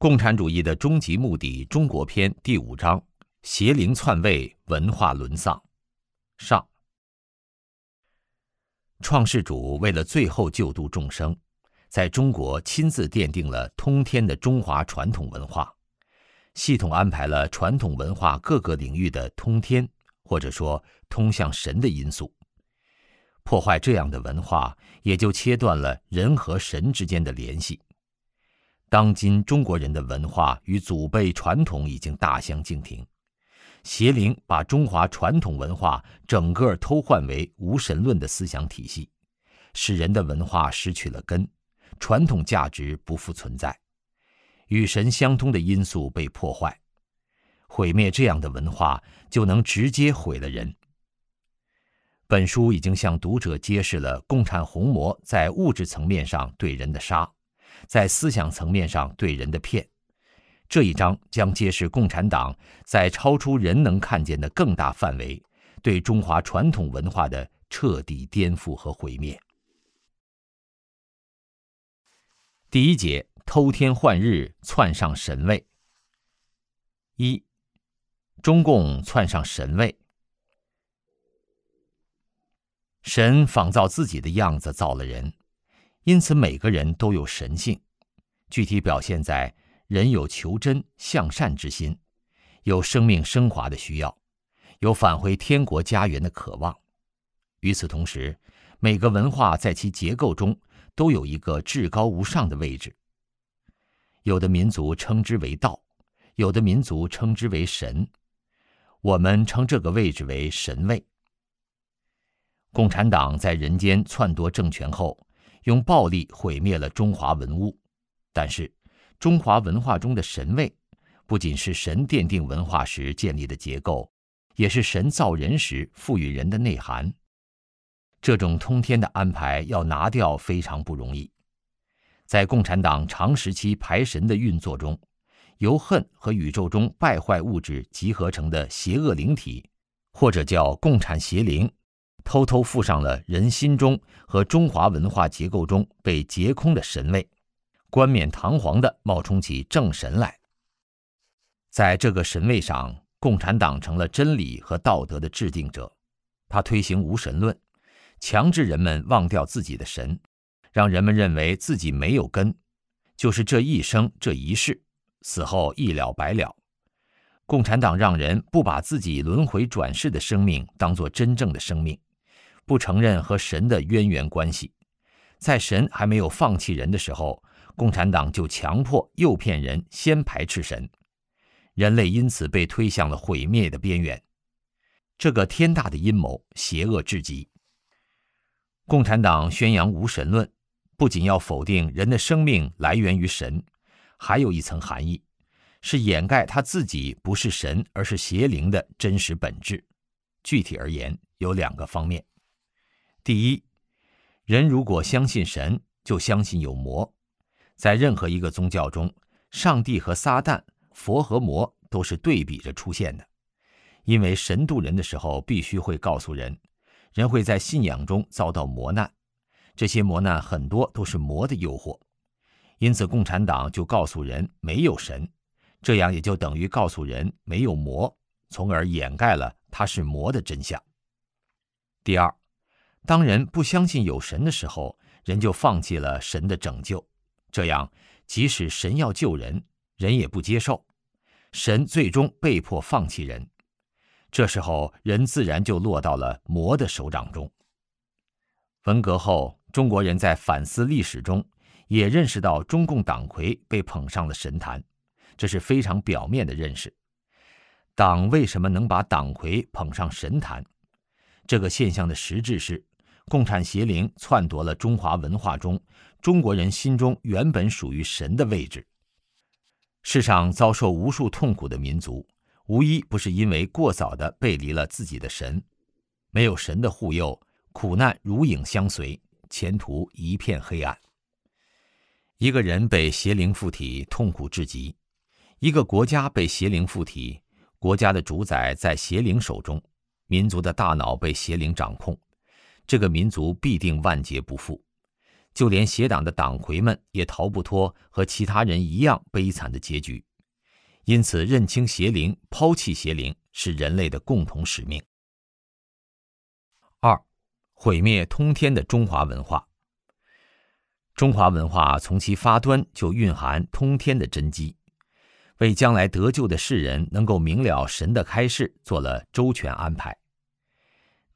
共产主义的终极目的，中国篇第五章：邪灵篡位，文化沦丧。上。创世主为了最后救度众生，在中国亲自奠定了通天的中华传统文化，系统安排了传统文化各个领域的通天，或者说通向神的因素。破坏这样的文化，也就切断了人和神之间的联系。当今中国人的文化与祖辈传统已经大相径庭，邪灵把中华传统文化整个偷换为无神论的思想体系，使人的文化失去了根，传统价值不复存在，与神相通的因素被破坏，毁灭这样的文化，就能直接毁了人。本书已经向读者揭示了共产红魔在物质层面上对人的杀。在思想层面上对人的骗，这一章将揭示共产党在超出人能看见的更大范围，对中华传统文化的彻底颠覆和毁灭。第一节：偷天换日，窜上神位。一，中共窜上神位，神仿造自己的样子造了人。因此，每个人都有神性，具体表现在人有求真向善之心，有生命升华的需要，有返回天国家园的渴望。与此同时，每个文化在其结构中都有一个至高无上的位置。有的民族称之为道，有的民族称之为神，我们称这个位置为神位。共产党在人间篡夺政权后。用暴力毁灭了中华文物，但是中华文化中的神位，不仅是神奠定文化时建立的结构，也是神造人时赋予人的内涵。这种通天的安排要拿掉非常不容易。在共产党长时期排神的运作中，由恨和宇宙中败坏物质集合成的邪恶灵体，或者叫共产邪灵。偷偷附上了人心中和中华文化结构中被劫空的神位，冠冕堂皇地冒充起正神来。在这个神位上，共产党成了真理和道德的制定者，他推行无神论，强制人们忘掉自己的神，让人们认为自己没有根，就是这一生这一世，死后一了百了。共产党让人不把自己轮回转世的生命当作真正的生命。不承认和神的渊源关系，在神还没有放弃人的时候，共产党就强迫诱骗人先排斥神，人类因此被推向了毁灭的边缘。这个天大的阴谋，邪恶至极。共产党宣扬无神论，不仅要否定人的生命来源于神，还有一层含义，是掩盖他自己不是神而是邪灵的真实本质。具体而言，有两个方面。第一，人如果相信神，就相信有魔。在任何一个宗教中，上帝和撒旦、佛和魔都是对比着出现的。因为神渡人的时候，必须会告诉人，人会在信仰中遭到磨难，这些磨难很多都是魔的诱惑。因此，共产党就告诉人没有神，这样也就等于告诉人没有魔，从而掩盖了他是魔的真相。第二。当人不相信有神的时候，人就放弃了神的拯救，这样即使神要救人，人也不接受，神最终被迫放弃人，这时候人自然就落到了魔的手掌中。文革后，中国人在反思历史中，也认识到中共党魁被捧上了神坛，这是非常表面的认识。党为什么能把党魁捧上神坛？这个现象的实质是。共产邪灵篡夺了中华文化中中国人心中原本属于神的位置。世上遭受无数痛苦的民族，无一不是因为过早的背离了自己的神。没有神的护佑，苦难如影相随，前途一片黑暗。一个人被邪灵附体，痛苦至极；一个国家被邪灵附体，国家的主宰在邪灵手中，民族的大脑被邪灵掌控。这个民族必定万劫不复。就连邪党的党魁们也逃不脱和其他人一样悲惨的结局。因此，认清邪灵、抛弃邪灵是人类的共同使命。二，毁灭通天的中华文化。中华文化从其发端就蕴含通天的真机，为将来得救的世人能够明了神的开示做了周全安排。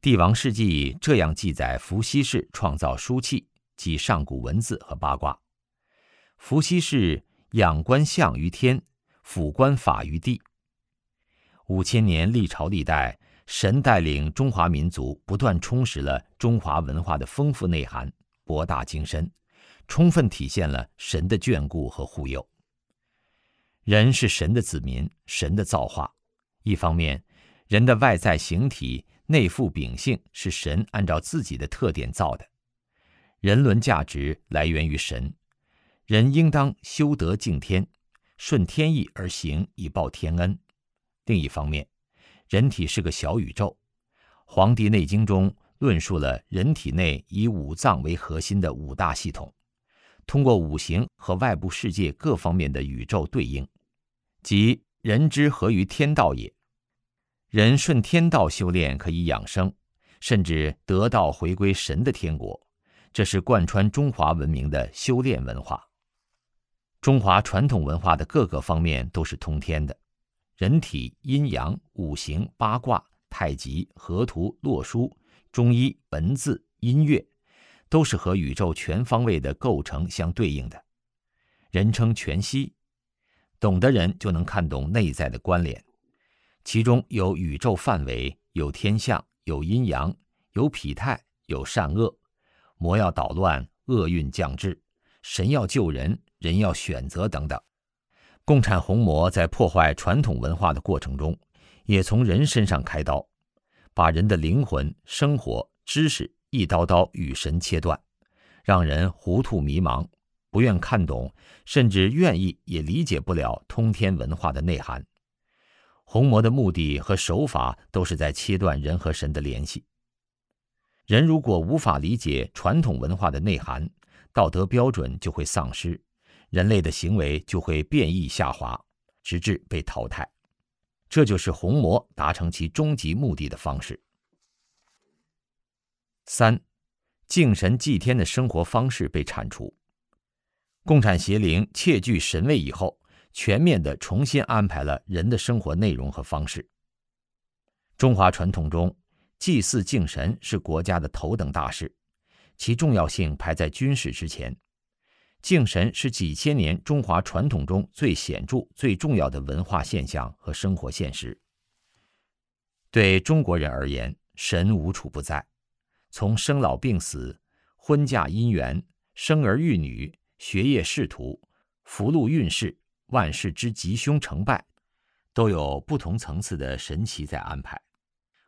帝王世纪这样记载：伏羲氏创造书契，即上古文字和八卦。伏羲氏仰观象于天，俯观法于地。五千年历朝历代，神带领中华民族不断充实了中华文化的丰富内涵，博大精深。充分体现了神的眷顾和护佑。人是神的子民，神的造化。一方面，人的外在形体、内附秉性是神按照自己的特点造的，人伦价值来源于神。人应当修德敬天，顺天意而行，以报天恩。另一方面，人体是个小宇宙，《黄帝内经》中论述了人体内以五脏为核心的五大系统。通过五行和外部世界各方面的宇宙对应，即人之合于天道也。人顺天道修炼可以养生，甚至得道回归神的天国。这是贯穿中华文明的修炼文化。中华传统文化的各个方面都是通天的，人体、阴阳、五行、八卦、太极、河图、洛书、中医、文字、音乐。都是和宇宙全方位的构成相对应的，人称全息。懂的人就能看懂内在的关联，其中有宇宙范围，有天象，有阴阳，有痞态，有善恶，魔要捣乱，厄运降至，神要救人，人要选择等等。共产红魔在破坏传统文化的过程中，也从人身上开刀，把人的灵魂、生活、知识。一刀刀与神切断，让人糊涂迷茫，不愿看懂，甚至愿意也理解不了通天文化的内涵。红魔的目的和手法都是在切断人和神的联系。人如果无法理解传统文化的内涵，道德标准就会丧失，人类的行为就会变异下滑，直至被淘汰。这就是红魔达成其终极目的的方式。三，敬神祭天的生活方式被铲除。共产邪灵窃据神位以后，全面的重新安排了人的生活内容和方式。中华传统中，祭祀敬神是国家的头等大事，其重要性排在军事之前。敬神是几千年中华传统中最显著、最重要的文化现象和生活现实。对中国人而言，神无处不在。从生老病死、婚嫁姻缘、生儿育女、学业仕途、福禄运势、万事之吉凶成败，都有不同层次的神奇在安排。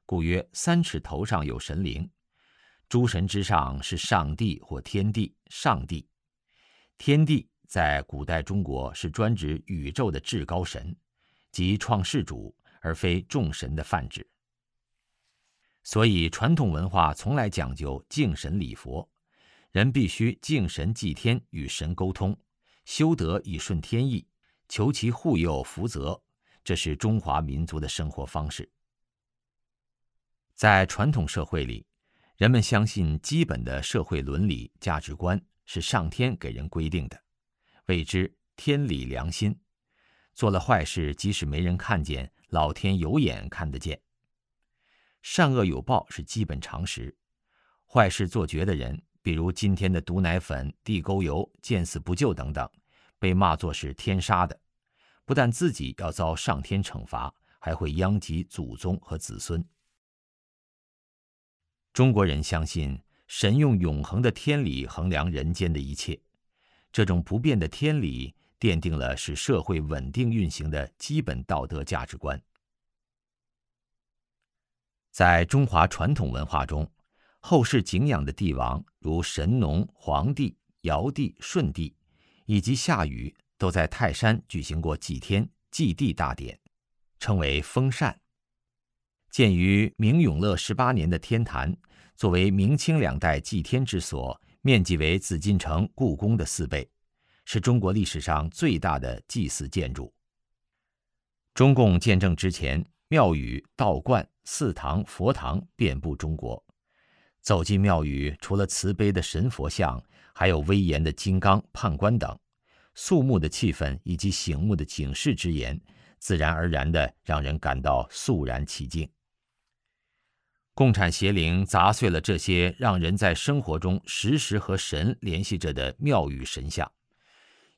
故曰：三尺头上有神灵。诸神之上是上帝或天地。上帝、天地在古代中国是专指宇宙的至高神，即创世主，而非众神的泛指。所以，传统文化从来讲究敬神礼佛，人必须敬神祭天，与神沟通，修德以顺天意，求其护佑福泽，这是中华民族的生活方式。在传统社会里，人们相信基本的社会伦理价值观是上天给人规定的，谓之天理良心。做了坏事，即使没人看见，老天有眼看得见。善恶有报是基本常识，坏事做绝的人，比如今天的毒奶粉、地沟油、见死不救等等，被骂作是天杀的，不但自己要遭上天惩罚，还会殃及祖宗和子孙。中国人相信神用永恒的天理衡量人间的一切，这种不变的天理奠定了使社会稳定运行的基本道德价值观。在中华传统文化中，后世敬仰的帝王如神农、黄帝、尧帝、舜帝，以及夏禹，都在泰山举行过祭天、祭地大典，称为封禅。建于明永乐十八年的天坛，作为明清两代祭天之所，面积为紫禁城故宫的四倍，是中国历史上最大的祭祀建筑。中共建政之前，庙宇、道观、寺堂、佛堂遍布中国。走进庙宇，除了慈悲的神佛像，还有威严的金刚、判官等，肃穆的气氛以及醒目的警示之言，自然而然的让人感到肃然起敬。共产邪灵砸碎了这些让人在生活中时时和神联系着的庙宇神像，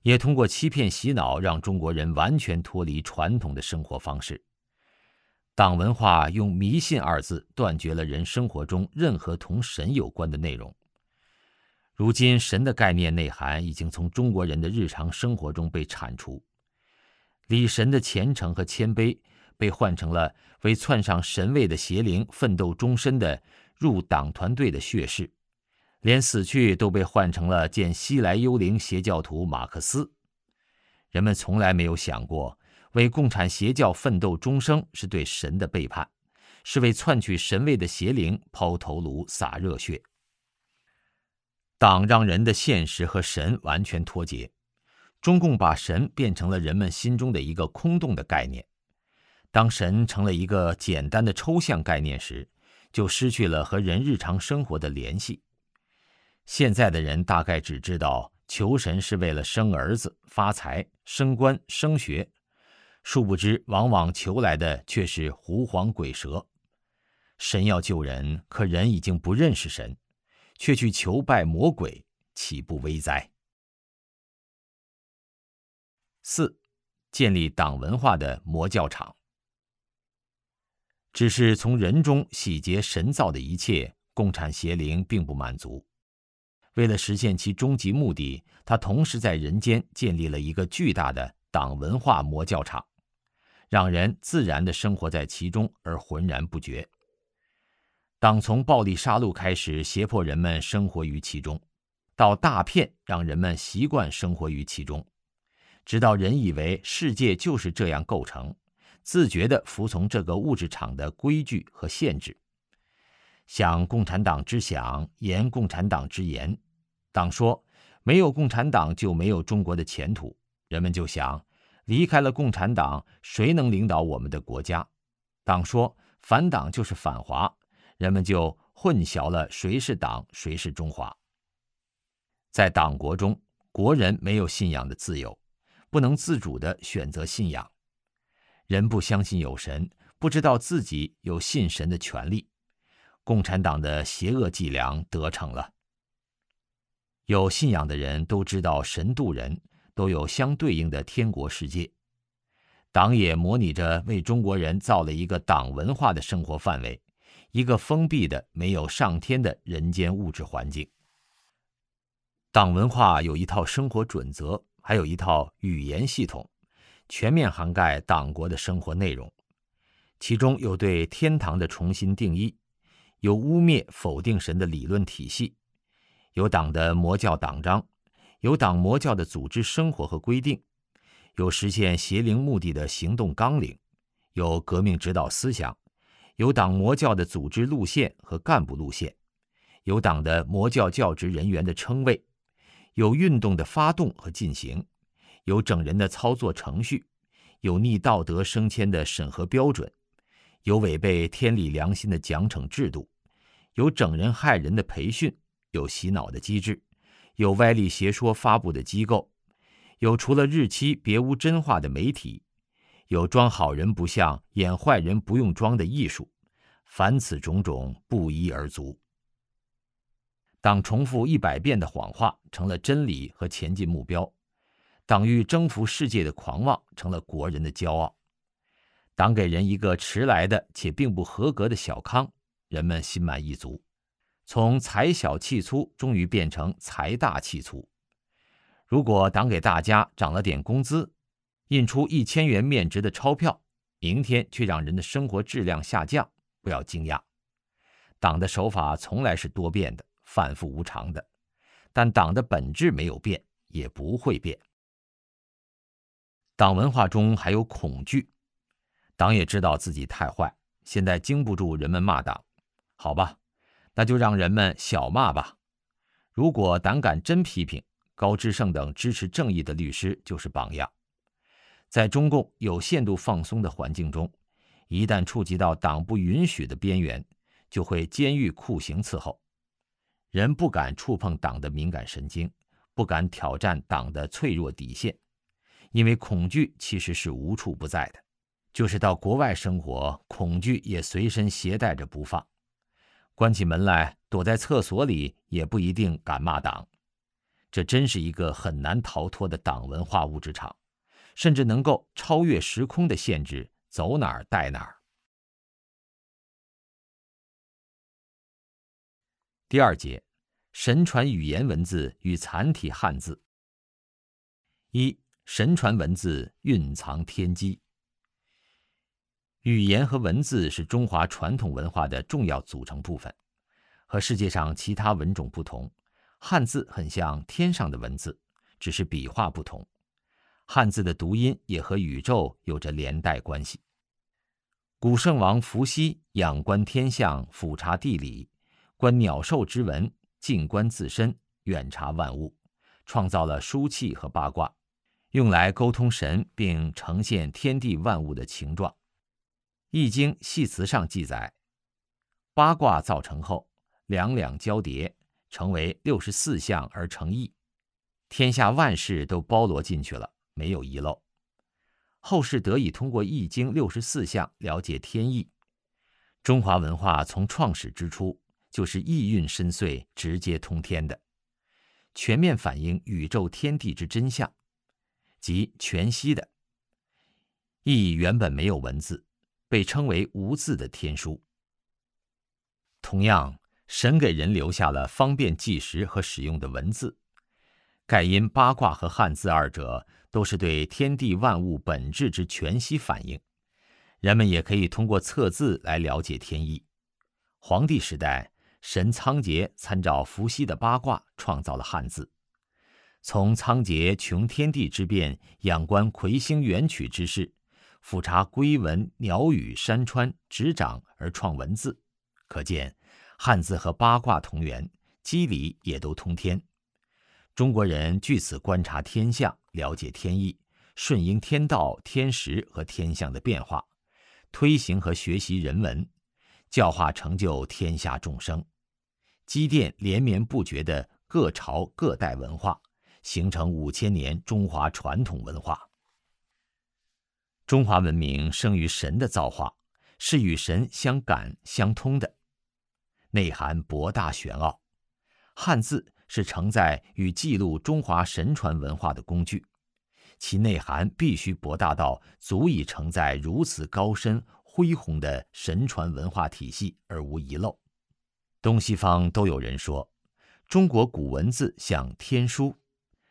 也通过欺骗洗脑，让中国人完全脱离传统的生活方式。党文化用迷信二字断绝了人生活中任何同神有关的内容。如今，神的概念内涵已经从中国人的日常生活中被铲除，礼神的虔诚和谦卑。被换成了为窜上神位的邪灵奋斗终身的入党团队的血誓，连死去都被换成了见西来幽灵邪教徒马克思。人们从来没有想过，为共产邪教奋斗终生是对神的背叛，是为篡取神位的邪灵抛头颅洒热血。党让人的现实和神完全脱节，中共把神变成了人们心中的一个空洞的概念。当神成了一个简单的抽象概念时，就失去了和人日常生活的联系。现在的人大概只知道求神是为了生儿子、发财、升官、升学，殊不知往往求来的却是狐黄鬼蛇。神要救人，可人已经不认识神，却去求拜魔鬼，岂不危哉？四，建立党文化的魔教场。只是从人中洗劫神造的一切，共产邪灵并不满足。为了实现其终极目的，他同时在人间建立了一个巨大的党文化魔教场，让人自然地生活在其中而浑然不觉。党从暴力杀戮开始，胁迫人们生活于其中，到大片让人们习惯生活于其中，直到人以为世界就是这样构成。自觉地服从这个物质场的规矩和限制，想共产党之想，言共产党之言。党说没有共产党就没有中国的前途，人们就想离开了共产党，谁能领导我们的国家？党说反党就是反华，人们就混淆了谁是党，谁是中华。在党国中，国人没有信仰的自由，不能自主地选择信仰。人不相信有神，不知道自己有信神的权利，共产党的邪恶伎俩得逞了。有信仰的人都知道神渡人，都有相对应的天国世界。党也模拟着为中国人造了一个党文化的生活范围，一个封闭的没有上天的人间物质环境。党文化有一套生活准则，还有一套语言系统。全面涵盖党国的生活内容，其中有对天堂的重新定义，有污蔑否定神的理论体系，有党的魔教党章，有党魔教的组织生活和规定，有实现邪灵目的的行动纲领，有革命指导思想，有党魔教的组织路线和干部路线，有党的魔教教职人员的称谓，有运动的发动和进行。有整人的操作程序，有逆道德升迁的审核标准，有违背天理良心的奖惩制度，有整人害人的培训，有洗脑的机制，有歪理邪说发布的机构，有除了日期别无真话的媒体，有装好人不像演坏人不用装的艺术，凡此种种不一而足。党重复一百遍的谎话成了真理和前进目标。党欲征服世界的狂妄成了国人的骄傲，党给人一个迟来的且并不合格的小康，人们心满意足。从财小气粗，终于变成财大气粗。如果党给大家涨了点工资，印出一千元面值的钞票，明天却让人的生活质量下降，不要惊讶。党的手法从来是多变的、反复无常的，但党的本质没有变，也不会变。党文化中还有恐惧，党也知道自己太坏，现在经不住人们骂党，好吧，那就让人们小骂吧。如果胆敢真批评，高志胜等支持正义的律师就是榜样。在中共有限度放松的环境中，一旦触及到党不允许的边缘，就会监狱酷刑伺候。人不敢触碰党的敏感神经，不敢挑战党的脆弱底线，因为恐惧其实是无处不在的。就是到国外生活，恐惧也随身携带着不放。关起门来，躲在厕所里，也不一定敢骂党。这真是一个很难逃脱的党文化物质场，甚至能够超越时空的限制，走哪儿带哪儿。第二节，神传语言文字与残体汉字。一、神传文字蕴藏天机。语言和文字是中华传统文化的重要组成部分，和世界上其他文种不同，汉字很像天上的文字，只是笔画不同。汉字的读音也和宇宙有着连带关系。古圣王伏羲仰观天象，俯察地理，观鸟兽之文，静观自身，远察万物，创造了书契和八卦，用来沟通神，并呈现天地万物的形状。《易经》系辞上记载，八卦造成后，两两交叠，成为六十四象而成易，天下万事都包罗进去了，没有遗漏。后世得以通过《易经》六十四象了解天意。中华文化从创始之初就是意蕴深邃、直接通天的，全面反映宇宙天地之真相，即全息的。易原本没有文字。被称为无字的天书。同样，神给人留下了方便计时和使用的文字，盖因八卦和汉字二者都是对天地万物本质之全息反应，人们也可以通过测字来了解天意。黄帝时代，神仓颉参照伏羲的八卦，创造了汉字。从仓颉穷天地之变，仰观魁星元曲之势。俯察龟文、鸟语、山川，执掌而创文字，可见汉字和八卦同源，机理也都通天。中国人据此观察天象，了解天意，顺应天道、天时和天象的变化，推行和学习人文，教化成就天下众生，积淀连绵不绝的各朝各代文化，形成五千年中华传统文化。中华文明生于神的造化，是与神相感相通的，内涵博大玄奥。汉字是承载与记录中华神传文化的工具，其内涵必须博大到足以承载如此高深恢宏的神传文化体系而无遗漏。东西方都有人说，中国古文字像天书，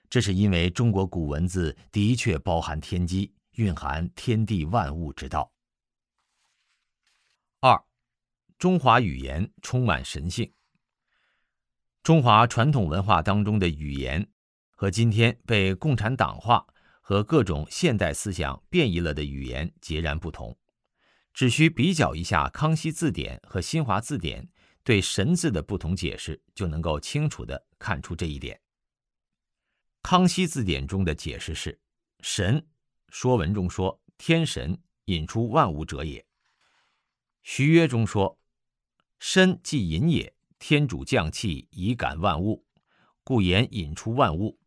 这是因为中国古文字的确包含天机。蕴含天地万物之道。二，中华语言充满神性。中华传统文化当中的语言，和今天被共产党化和各种现代思想变异了的语言截然不同。只需比较一下《康熙字典》和《新华字典》对“神”字的不同解释，就能够清楚的看出这一点。《康熙字典》中的解释是“神”。说文中说：“天神引出万物者也。”徐约中说：“身即引也，天主降气以感万物，故言引出万物。”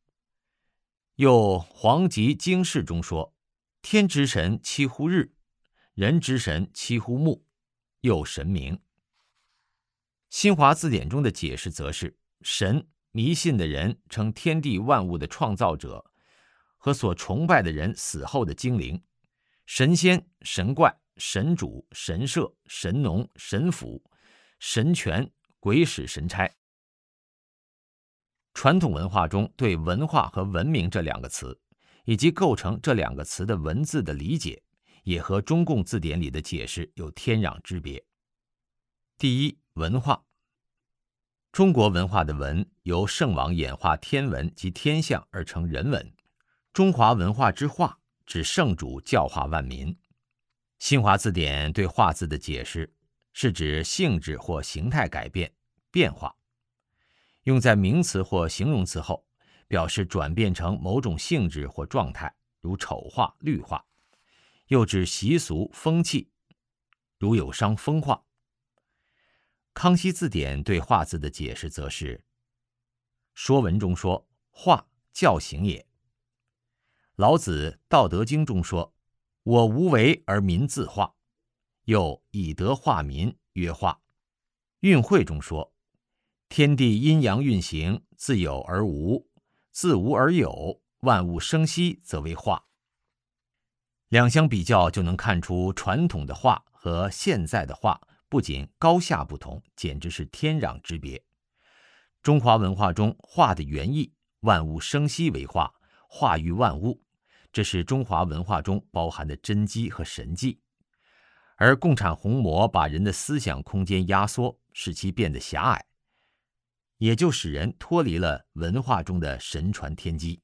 又黄极经世中说：“天之神七乎日，人之神七乎木，又神明。”新华字典中的解释则是：“神迷信的人称天地万物的创造者。”和所崇拜的人死后的精灵、神仙、神怪、神主、神社、神农、神府、神权、鬼使神差。传统文化中对“文化”和“文明”这两个词，以及构成这两个词的文字的理解，也和中共字典里的解释有天壤之别。第一，文化。中国文化的“文”由圣王演化天文及天象而成人文。中华文化之化，指圣主教化万民。新华字典对“化”字的解释，是指性质或形态改变、变化。用在名词或形容词后，表示转变成某种性质或状态，如丑化、绿化；又指习俗、风气，如有伤风化。康熙字典对“化”字的解释则是：《说文》中说“化，教行也”。老子《道德经》中说：“我无为而民自化。”又以德化民，曰化。运会中说：“天地阴阳运行，自有而无，自无而有，万物生息，则为化。”两相比较，就能看出传统的化和现在的化。不仅高下不同，简直是天壤之别。中华文化中化的原意“万物生息为化，化育万物”，这是中华文化中包含的真机和神迹。而共产红魔把人的思想空间压缩，使其变得狭隘，也就使人脱离了文化中的神传天机。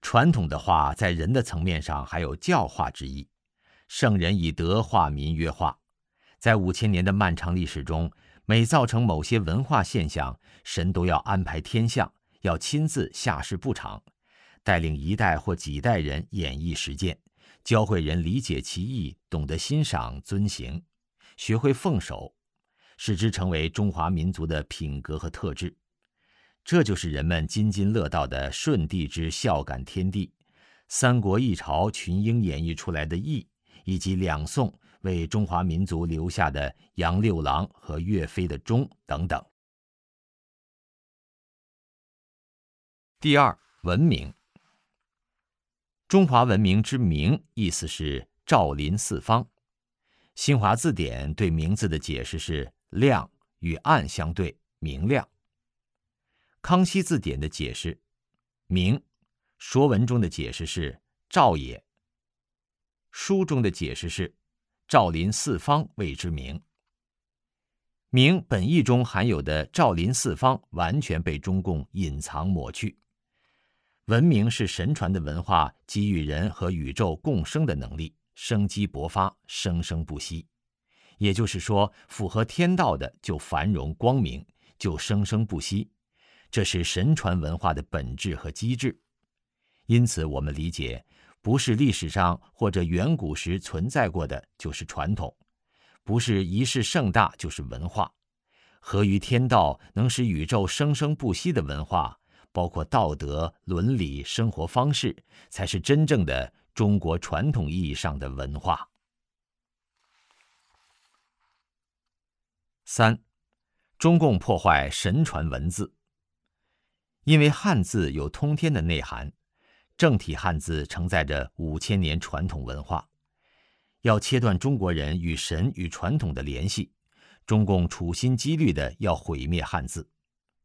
传统的话在人的层面上还有教化之意。圣人以德化民曰化，在五千年的漫长历史中，每造成某些文化现象，神都要安排天象，要亲自下世布场，带领一代或几代人演绎实践，教会人理解其意，懂得欣赏遵行，学会奉守，使之成为中华民族的品格和特质。这就是人们津津乐道的舜帝之孝感天地，三国一朝群英演绎出来的义。以及两宋为中华民族留下的杨六郎和岳飞的忠等等。第二，文明。中华文明之明，意思是照临四方。新华字典对名字的解释是亮，与暗相对，明亮。康熙字典的解释，明，说文中的解释是照也。书中的解释是：“照临四方谓之明。”明本意中含有的“照临四方”完全被中共隐藏抹去。文明是神传的文化给予人和宇宙共生的能力，生机勃发，生生不息。也就是说，符合天道的就繁荣光明，就生生不息。这是神传文化的本质和机制。因此，我们理解。不是历史上或者远古时存在过的，就是传统；不是仪式盛大，就是文化。合于天道，能使宇宙生生不息的文化，包括道德、伦理、生活方式，才是真正的中国传统意义上的文化。三，中共破坏神传文字，因为汉字有通天的内涵。正体汉字承载着五千年传统文化，要切断中国人与神与传统的联系，中共处心积虑的要毁灭汉字。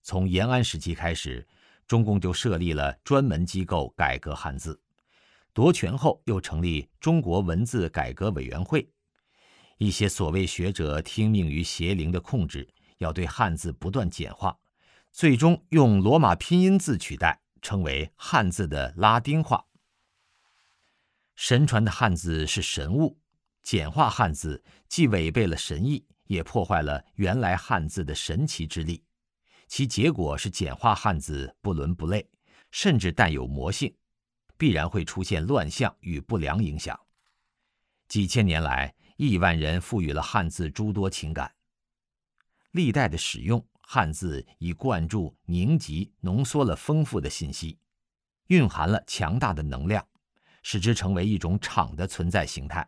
从延安时期开始，中共就设立了专门机构改革汉字，夺权后又成立中国文字改革委员会。一些所谓学者听命于邪灵的控制，要对汉字不断简化，最终用罗马拼音字取代。称为汉字的拉丁化。神传的汉字是神物，简化汉字既违背了神意，也破坏了原来汉字的神奇之力。其结果是简化汉字不伦不类，甚至带有魔性，必然会出现乱象与不良影响。几千年来，亿万人赋予了汉字诸多情感，历代的使用。汉字已灌注、凝集、浓缩了丰富的信息，蕴含了强大的能量，使之成为一种场的存在形态。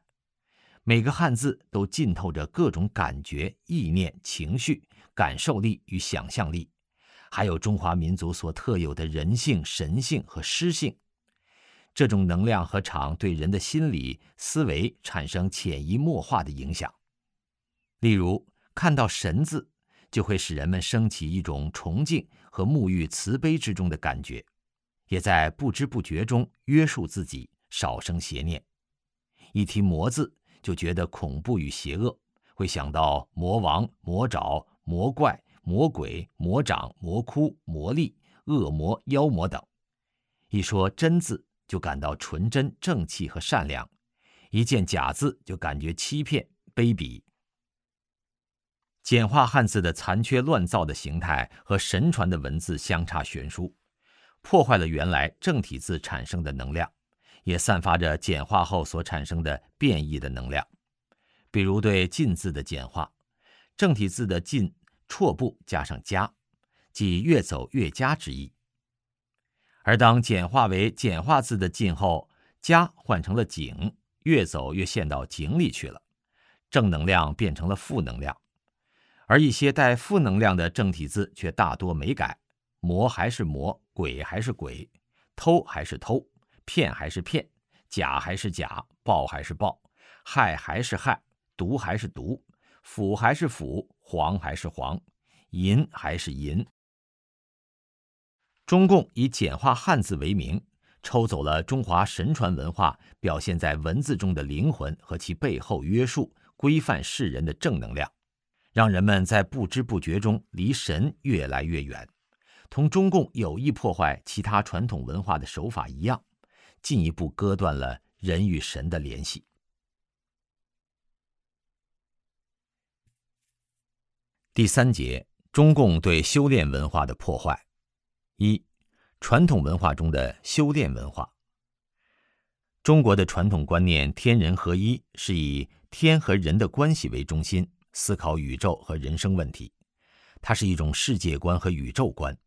每个汉字都浸透着各种感觉、意念、情绪、感受力与想象力，还有中华民族所特有的人性、神性和诗性。这种能量和场对人的心理、思维产生潜移默化的影响。例如，看到“神”字。就会使人们升起一种崇敬和沐浴慈悲之中的感觉，也在不知不觉中约束自己，少生邪念。一提“魔”字，就觉得恐怖与邪恶，会想到魔王、魔爪、魔怪、魔鬼、魔掌、魔窟、魔力、恶魔、妖魔等。一说“真”字，就感到纯真、正气和善良；一见“假”字，就感觉欺骗、卑鄙。简化汉字的残缺乱造的形态和神传的文字相差悬殊，破坏了原来正体字产生的能量，也散发着简化后所产生的变异的能量。比如对“进”字的简化，正体字的“进”绰步加上“加”，即越走越加之意。而当简化为简化字的“进”后，“加”换成了“井”，越走越陷到井里去了，正能量变成了负能量。而一些带负能量的正体字却大多没改，魔还是魔，鬼还是鬼，偷还是偷，骗还是骗，假还是假，暴还是暴，害还是害，毒还是毒，府还是府，黄还是黄，银还是银。中共以简化汉字为名，抽走了中华神传文化表现在文字中的灵魂和其背后约束、规范世人的正能量。让人们在不知不觉中离神越来越远，同中共有意破坏其他传统文化的手法一样，进一步割断了人与神的联系。第三节，中共对修炼文化的破坏。一、传统文化中的修炼文化。中国的传统观念“天人合一”是以天和人的关系为中心。思考宇宙和人生问题，它是一种世界观和宇宙观。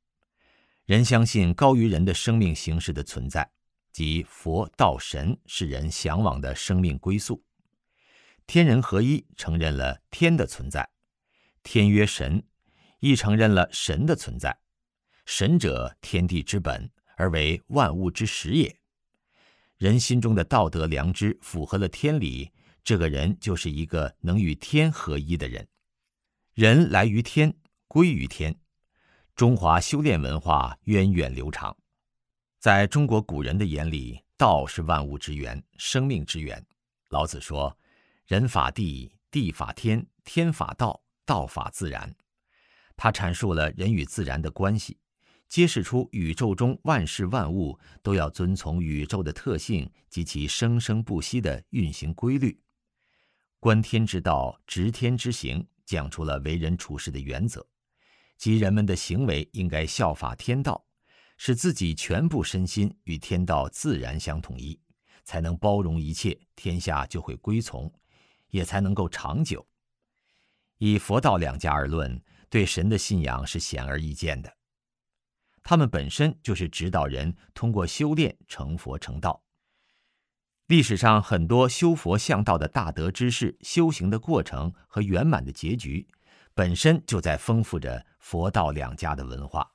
人相信高于人的生命形式的存在，即佛道神是人向往的生命归宿。天人合一承认了天的存在，天曰神，亦承认了神的存在。神者，天地之本，而为万物之始也。人心中的道德良知符合了天理。这个人就是一个能与天合一的人，人来于天，归于天。中华修炼文化源远流长，在中国古人的眼里，道是万物之源，生命之源。老子说：“人法地，地法天，天法道，道法自然。”他阐述了人与自然的关系，揭示出宇宙中万事万物都要遵从宇宙的特性及其生生不息的运行规律。观天之道，执天之行，讲出了为人处事的原则，即人们的行为应该效法天道，使自己全部身心与天道自然相统一，才能包容一切，天下就会归从，也才能够长久。以佛道两家而论，对神的信仰是显而易见的，他们本身就是指导人通过修炼成佛成道。历史上很多修佛向道的大德之士，修行的过程和圆满的结局，本身就在丰富着佛道两家的文化。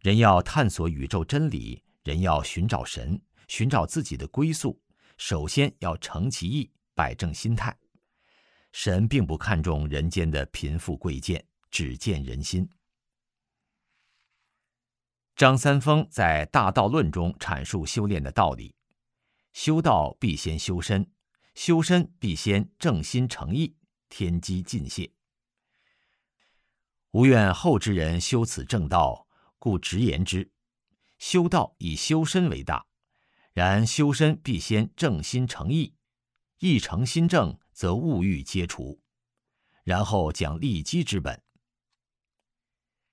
人要探索宇宙真理，人要寻找神，寻找自己的归宿，首先要诚其意，摆正心态。神并不看重人间的贫富贵贱，只见人心。张三丰在《大道论》中阐述修炼的道理。修道必先修身，修身必先正心诚意，天机尽泄。吾愿后之人修此正道，故直言之：修道以修身为大。然修身必先正心诚意，意诚心正，则物欲皆除，然后讲立基之本。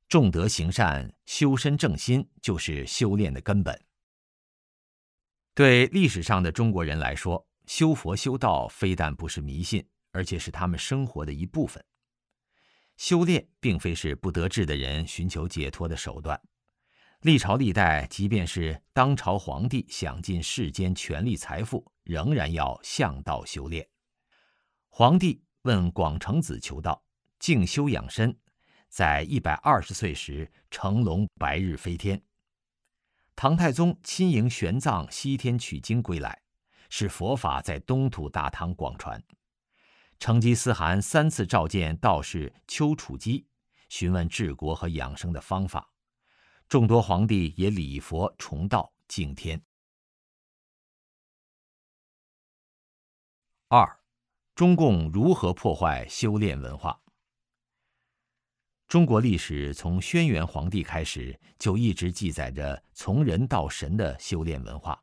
重德行善，修身正心，就是修炼的根本。对历史上的中国人来说，修佛修道非但不是迷信，而且是他们生活的一部分。修炼并非是不得志的人寻求解脱的手段。历朝历代，即便是当朝皇帝享尽世间权力财富，仍然要向道修炼。皇帝问广成子求道，静修养身，在一百二十岁时成龙白日飞天。唐太宗亲迎玄奘西天取经归来，使佛法在东土大唐广传。成吉思汗三次召见道士丘处机，询问治国和养生的方法。众多皇帝也礼佛崇道敬天。二，中共如何破坏修炼文化？中国历史从轩辕皇帝开始，就一直记载着从人到神的修炼文化，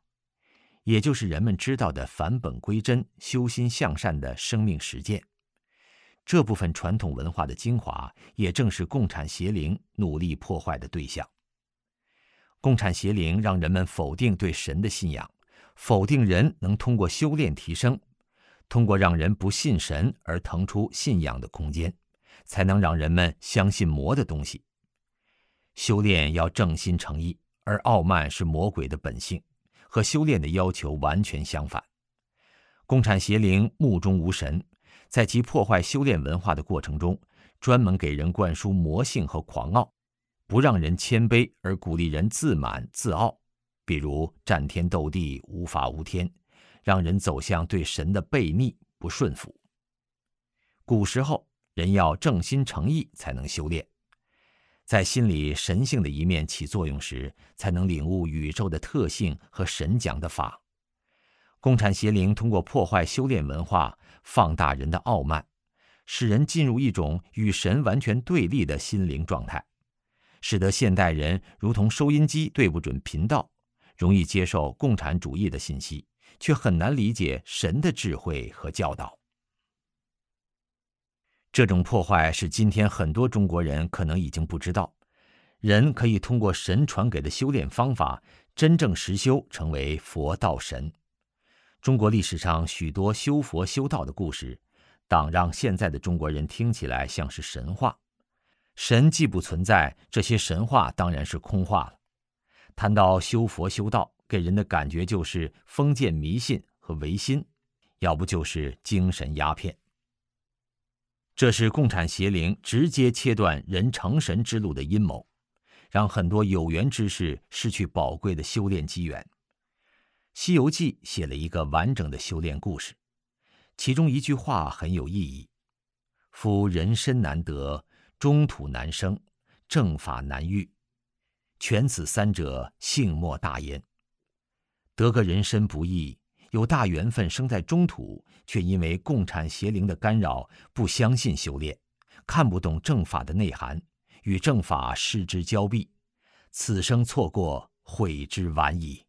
也就是人们知道的返本归真、修心向善的生命实践。这部分传统文化的精华，也正是共产邪灵努力破坏的对象。共产邪灵让人们否定对神的信仰，否定人能通过修炼提升，通过让人不信神而腾出信仰的空间，才能让人们相信魔的东西。修炼要正心诚意，而傲慢是魔鬼的本性，和修炼的要求完全相反。共产邪灵目中无神，在其破坏修炼文化的过程中，专门给人灌输魔性和狂傲，不让人谦卑，而鼓励人自满自傲，比如战天斗地、无法无天，让人走向对神的悖逆不顺服。古时候，人要正心诚意才能修炼。在心里神性的一面起作用时，才能领悟宇宙的特性和神讲的法。共产邪灵通过破坏修炼文化，放大人的傲慢，使人进入一种与神完全对立的心灵状态，使得现代人如同收音机对不准频道，容易接受共产主义的信息，却很难理解神的智慧和教导。这种破坏是今天很多中国人可能已经不知道，人可以通过神传给的修炼方法，真正实修，成为佛道神。中国历史上许多修佛修道的故事，当让现在的中国人听起来像是神话。神既不存在，这些神话当然是空话了。谈到修佛修道，给人的感觉就是封建迷信和唯心，要不就是精神鸦片。这是共产邪灵直接切断人成神之路的阴谋，让很多有缘之士失去宝贵的修炼机缘。《西游记》写了一个完整的修炼故事，其中一句话很有意义：“夫人身难得，中土难生，正法难遇，全此三者，幸莫大焉。得个人身不易。”有大缘分生在中土，却因为共产邪灵的干扰，不相信修炼，看不懂正法的内涵，与正法失之交臂，此生错过，悔之晚矣。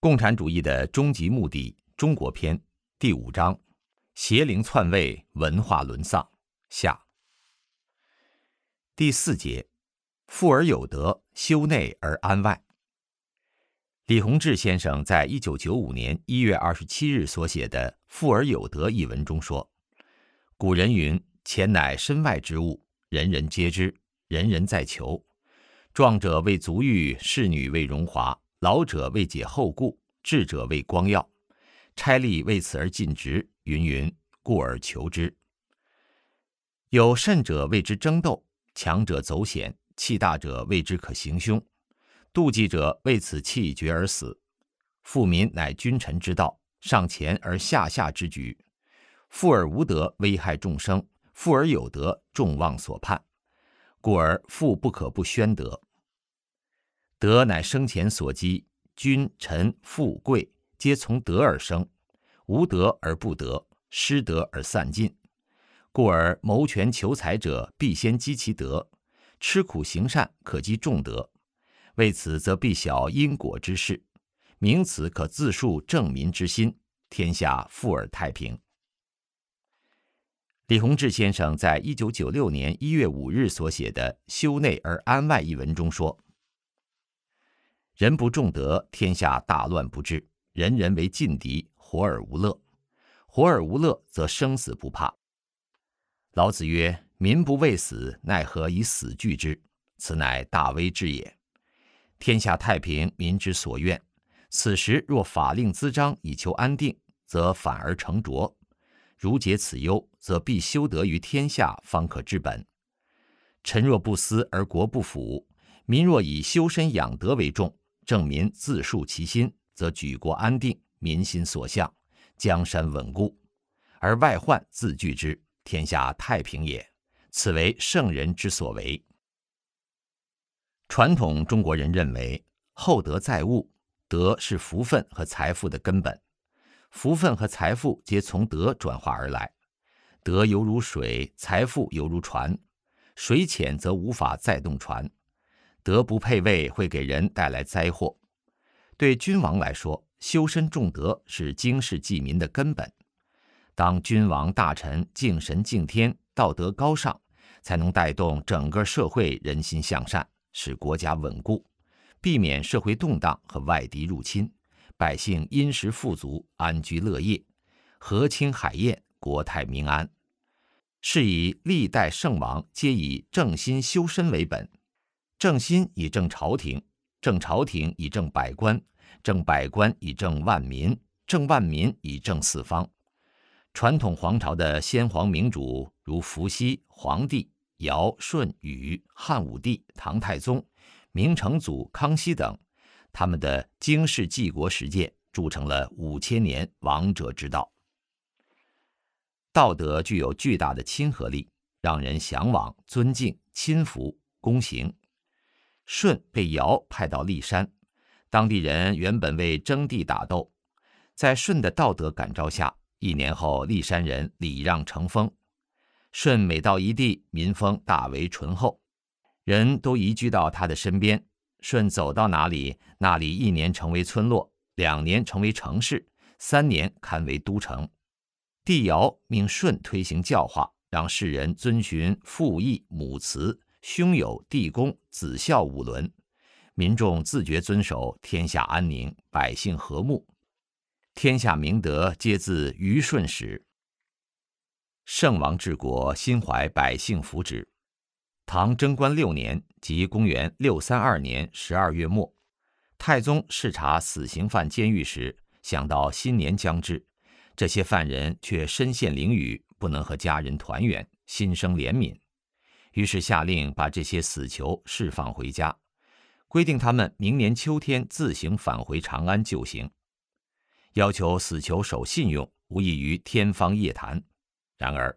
共产主义的终极目的，中国篇第五章：邪灵篡位，文化沦丧。下第四节：富而有德，修内而安外。李洪志先生在一九九五年一月二十七日所写的《富而有德》一文中说：“古人云：‘钱乃身外之物，人人皆知，人人在求。壮者为足欲，仕女为荣华，老者为解后顾，智者为光耀，差吏为此而尽职，云云，故而求之。有甚者为之争斗，强者走险，气大者为之可行凶。’”妒忌者为此气绝而死，富民乃君臣之道，上前而下下之举。富而无德，危害众生；富而有德，众望所盼。故而富不可不宣德。德乃生前所积，君臣富贵皆从德而生，无德而不得，失德而散尽。故而谋权求财者，必先积其德；吃苦行善，可积众德。为此，则必晓因果之事，名此可自述正民之心，天下富而太平。李洪志先生在一九九六年一月五日所写的《修内而安外》一文中说：“人不重德，天下大乱不治；人人为劲敌，活而无乐。活而无乐，则生死不怕。”老子曰：“民不畏死，奈何以死惧之？此乃大威至也。”天下太平，民之所愿。此时若法令滋章以求安定，则反而成浊。如解此忧，则必修德于天下，方可治本。臣若不思而国不辅，民若以修身养德为重，正民自述其心，则举国安定，民心所向，江山稳固。而外患自惧之，天下太平也。此为圣人之所为。传统中国人认为，厚德载物，德是福分和财富的根本，福分和财富皆从德转化而来。德犹如水，财富犹如船，水浅则无法载动船，德不配位会给人带来灾祸。对君王来说，修身重德是经世济民的根本。当君王大臣敬神敬天，道德高尚，才能带动整个社会人心向善，使国家稳固，避免社会动荡和外敌入侵，百姓殷实富足，安居乐业，和亲海晏，国泰民安。是以历代圣王皆以正心修身为本，正心以正朝廷，正朝廷以正百官，正百官以正万民，正万民以正四方。传统皇朝的先皇明主，如伏羲、黄帝、尧、舜、禹、汉武帝、唐太宗、明成祖、康熙等，他们的经世济国实践，铸成了五千年王者之道。道德具有巨大的亲和力，让人向往、尊敬、亲服、恭行。舜被尧派到骊山，当地人原本为争地打斗，在舜的道德感召下，一年后骊山人礼让成风。舜每到一地，民风大为淳厚，人都移居到他的身边。舜走到哪里，那里一年成为村落，两年成为城市，三年堪为都城。帝尧命舜推行教化，让世人遵循父义母慈、兄友弟恭、子孝五伦，民众自觉遵守，天下安宁，百姓和睦，天下明德皆自虞舜始。圣王治国，心怀百姓福祉。唐贞观六年，即公元六三二年十二月末，太宗视察死刑犯监狱时，想到新年将至。这些犯人却身陷囹圄，不能和家人团圆，心生怜悯，于是下令把这些死囚释放回家，规定他们明年秋天自行返回长安就刑，要求死囚守信用，无异于天方夜谭。然而，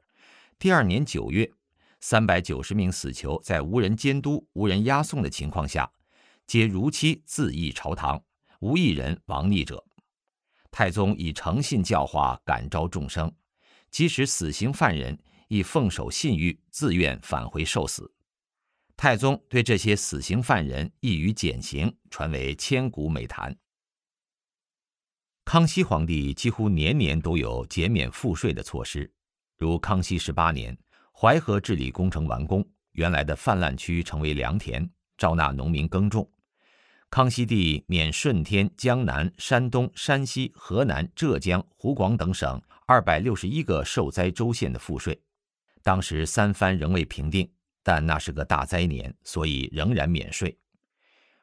第二年九月，三百九十名死囚在无人监督、无人押送的情况下，皆如期自缢朝堂，无一人亡逆者。太宗以诚信教化感召众生，即使死刑犯人亦奉守信誉，自愿返回受死。太宗对这些死刑犯人一予减刑，传为千古美谈。康熙皇帝几乎年年都有减免赋税的措施，如康熙十八年，淮河治理工程完工，原来的泛滥区成为良田，招纳农民耕种。康熙帝免顺天、江南、山东、山西、河南、浙江、湖广等省二百六十一个受灾州县的赋税。当时三藩仍未平定，但那是个大灾年，所以仍然免税。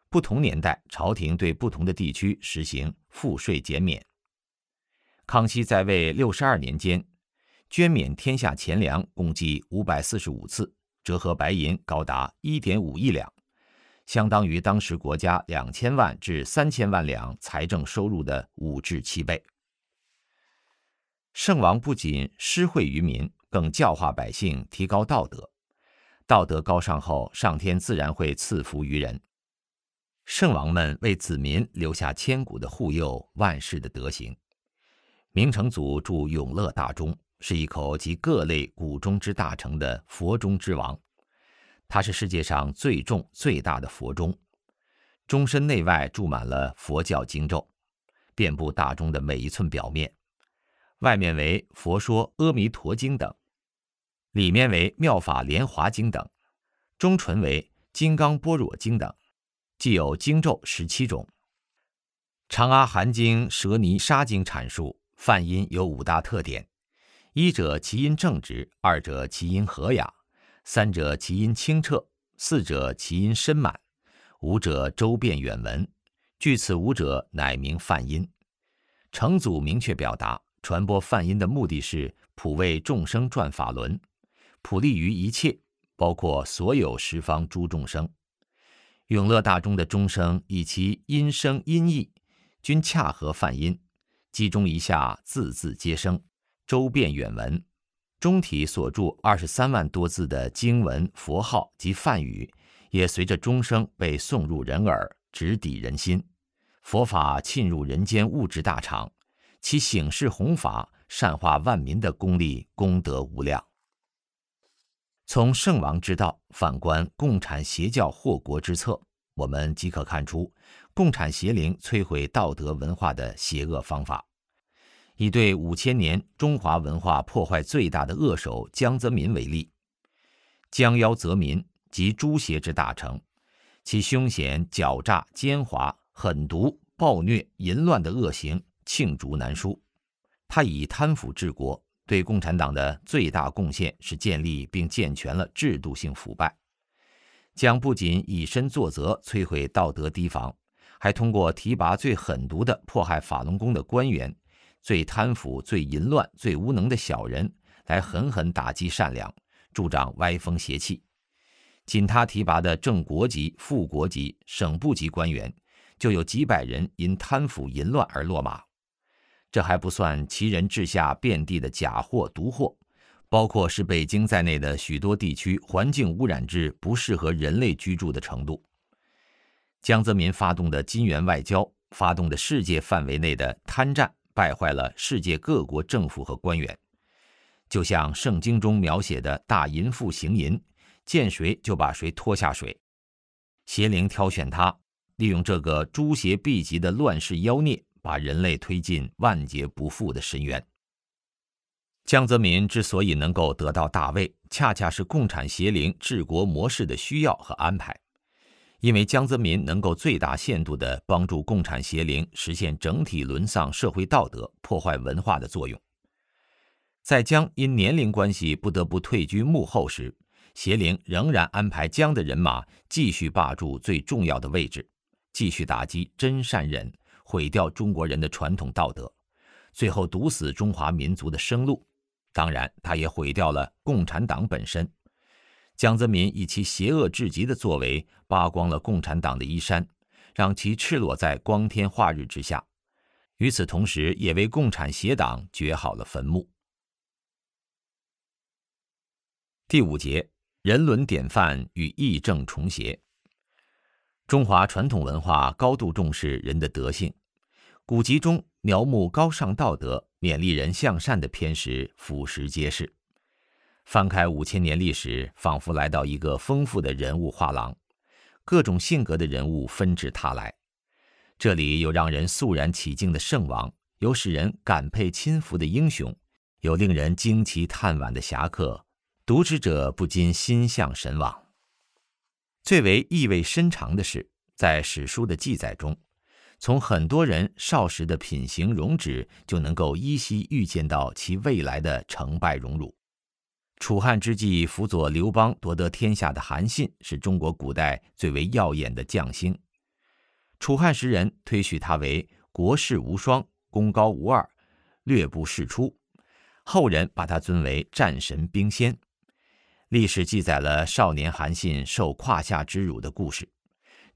不同年代，朝廷对不同的地区实行赋税减免。康熙在位六十二年间，捐免天下钱粮共计五百四十五次，折合白银高达一点五亿两。相当于当时国家两千万至三千万两财政收入的五至七倍。圣王不仅施惠于民，更教化百姓，提高道德。道德高尚后，上天自然会赐福于人。圣王们为子民留下千古的护佑，万世的德行。明成祖铸永乐大钟，是一口集各类古钟之大成的佛钟之王。它是世界上最重最大的佛钟，钟身内外注满了佛教经咒，遍布大钟的每一寸表面。外面为《佛说阿弥陀经》等，里面为《妙法莲华经》等，中唇为《金刚般若经》等，既有经咒十七种。《长阿含经》《舍尼沙经》阐述梵音有五大特点：一者其音正直，二者其音和雅。三者其音清澈，四者其音深满，五者周遍远闻。据此五者，乃名梵音。成祖明确表达，传播梵音的目的是普为众生转法轮，普利于一切，包括所有十方诸众生。永乐大钟的钟声以其音声音义，均恰合梵音，击钟一下，字字皆生，周遍远闻。中体所著二十三万多字的经文、佛号及梵语，也随着钟声被送入人耳，直抵人心。佛法沁入人间物质大场，其醒世弘法、善化万民的功力功德无量。从圣王之道反观共产邪教祸国之策，我们即可看出共产邪灵摧毁道德文化的邪恶方法。以对五千年中华文化破坏最大的恶手江泽民为例。江妖泽民即诛邪之大成，其凶险、狡诈、奸猾、狠毒、暴虐、淫乱的恶行罄竹难书。他以贪腐治国，对共产党的最大贡献是建立并健全了制度性腐败。将不仅以身作则摧毁道德堤防，还通过提拔最狠毒的迫害法轮功的官员、最贪腐、最淫乱、最无能的小人，来狠狠打击善良，助长歪风邪气。仅他提拔的正国级、副国级、省部级官员，就有几百人因贪腐淫乱而落马。这还不算其人治下遍地的假货、毒货。包括使北京在内的许多地区环境污染至不适合人类居住的程度。江泽民发动的金元外交，发动的世界范围内的贪战，败坏了世界各国政府和官员。就像圣经中描写的大淫妇行淫，见谁就把谁拖下水。邪灵挑选他，利用这个诛邪避极的乱世妖孽，把人类推进万劫不复的深渊。江泽民之所以能够得到大位，恰恰是共产邪灵治国模式的需要和安排。因为江泽民能够最大限度地帮助共产邪灵实现整体沦丧社会道德、破坏文化的作用。在江因年龄关系不得不退居幕后时，邪灵仍然安排江的人马继续霸住最重要的位置，继续打击真善忍，毁掉中国人的传统道德，最后堵死中华民族的生路。当然，他也毁掉了共产党本身。江泽民以其邪恶至极的作为，扒光了共产党的衣衫，让其赤裸在光天化日之下。与此同时，也为共产邪党掘好了坟墓。第五节：人伦典范与义正重邪。中华传统文化高度重视人的德性，古籍中描摹高尚道德。勉励人向善的篇时，俯拾皆是。翻开五千年历史，仿佛来到一个丰富的人物画廊，各种性格的人物纷至沓来。这里有让人肃然起敬的圣王，有使人感佩亲服的英雄，有令人惊奇叹惋的侠客，读之者不禁心向神往。最为意味深长的是，在史书的记载中。从很多人少时的品行容止，就能够依稀预见到其未来的成败荣辱。楚汉之际，辅佐刘邦夺得天下的韩信，是中国古代最为耀眼的将星。楚汉时人推许他为国士无双，功高无二，略不世出。后人把他尊为战神兵仙。历史记载了少年韩信受胯下之辱的故事。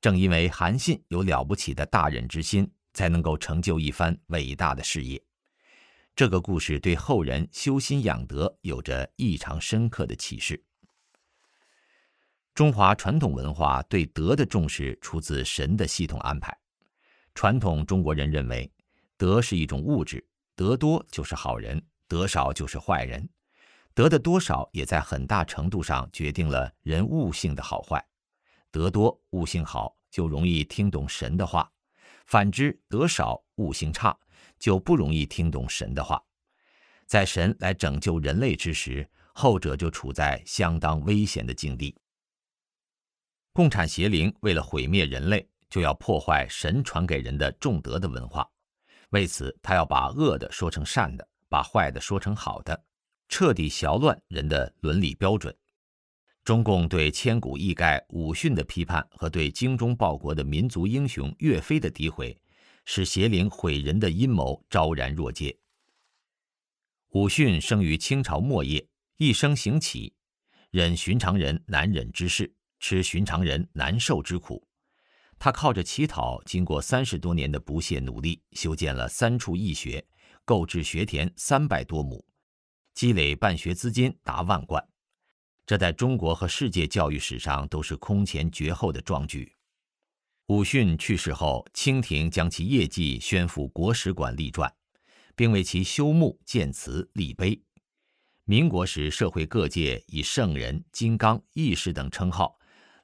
正因为韩信有了不起的大忍之心，才能够成就一番伟大的事业。这个故事对后人修心养德有着异常深刻的启示。中华传统文化对德的重视出自神的系统安排。传统中国人认为，德是一种物质，德多就是好人，德少就是坏人。德的多少也在很大程度上决定了人物性的好坏。德多悟性好，就容易听懂神的话；反之，德少悟性差，就不容易听懂神的话。在神来拯救人类之时，后者就处在相当危险的境地。共产邪灵为了毁灭人类，就要破坏神传给人的重德的文化。为此，他要把恶的说成善的，把坏的说成好的，彻底淆乱人的伦理标准。中共对千古一盖武训的批判和对精忠报国的民族英雄岳飞的诋毁，使邪灵毁人的阴谋昭然若揭。武训生于清朝末叶，一生行乞，忍寻常人难忍之事，吃寻常人难受之苦。他靠着乞讨，经过三十多年的不懈努力，修建了三处义学，购置学田三百多亩，积累办学资金达万贯。这在中国和世界教育史上都是空前绝后的壮举。武训去世后，清廷将其业绩宣赴国史馆立传，并为其修墓建祠立碑。民国时，社会各界以圣人、金刚、义士等称号，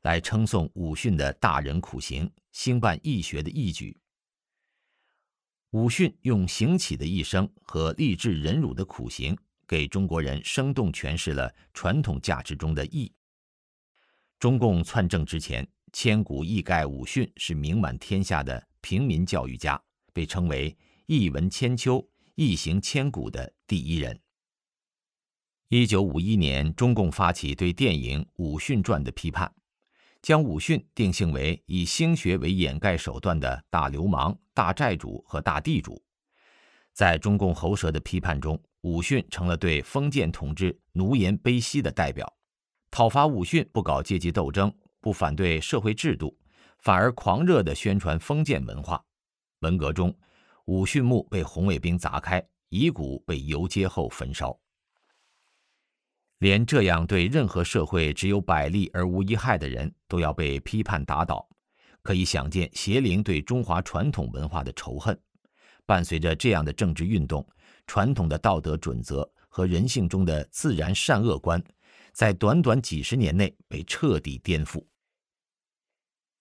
来称颂武训的大人苦行、兴办义学的义举。武训用行乞的一生和励志忍辱的苦行，给中国人生动诠释了传统价值中的义。中共篡政之前，千古一概武训是名满天下的平民教育家，被称为“一文千秋，一行千古”的第一人。一九五一年，中共发起对电影《武训传》的批判。将武训定性为以兴学为掩盖手段的大流氓、大债主和大地主，在中共喉舌的批判中，武训成了对封建统治奴颜卑膝的代表。讨伐武训不搞阶级斗争，不反对社会制度，反而狂热地宣传封建文化。文革中，武训墓被红卫兵砸开，遗骨被游街后焚烧。连这样对任何社会只有百利而无一害的人都要被批判打倒，可以想见邪灵对中华传统文化的仇恨。伴随着这样的政治运动，传统的道德准则和人性中的自然善恶观，在短短几十年内被彻底颠覆。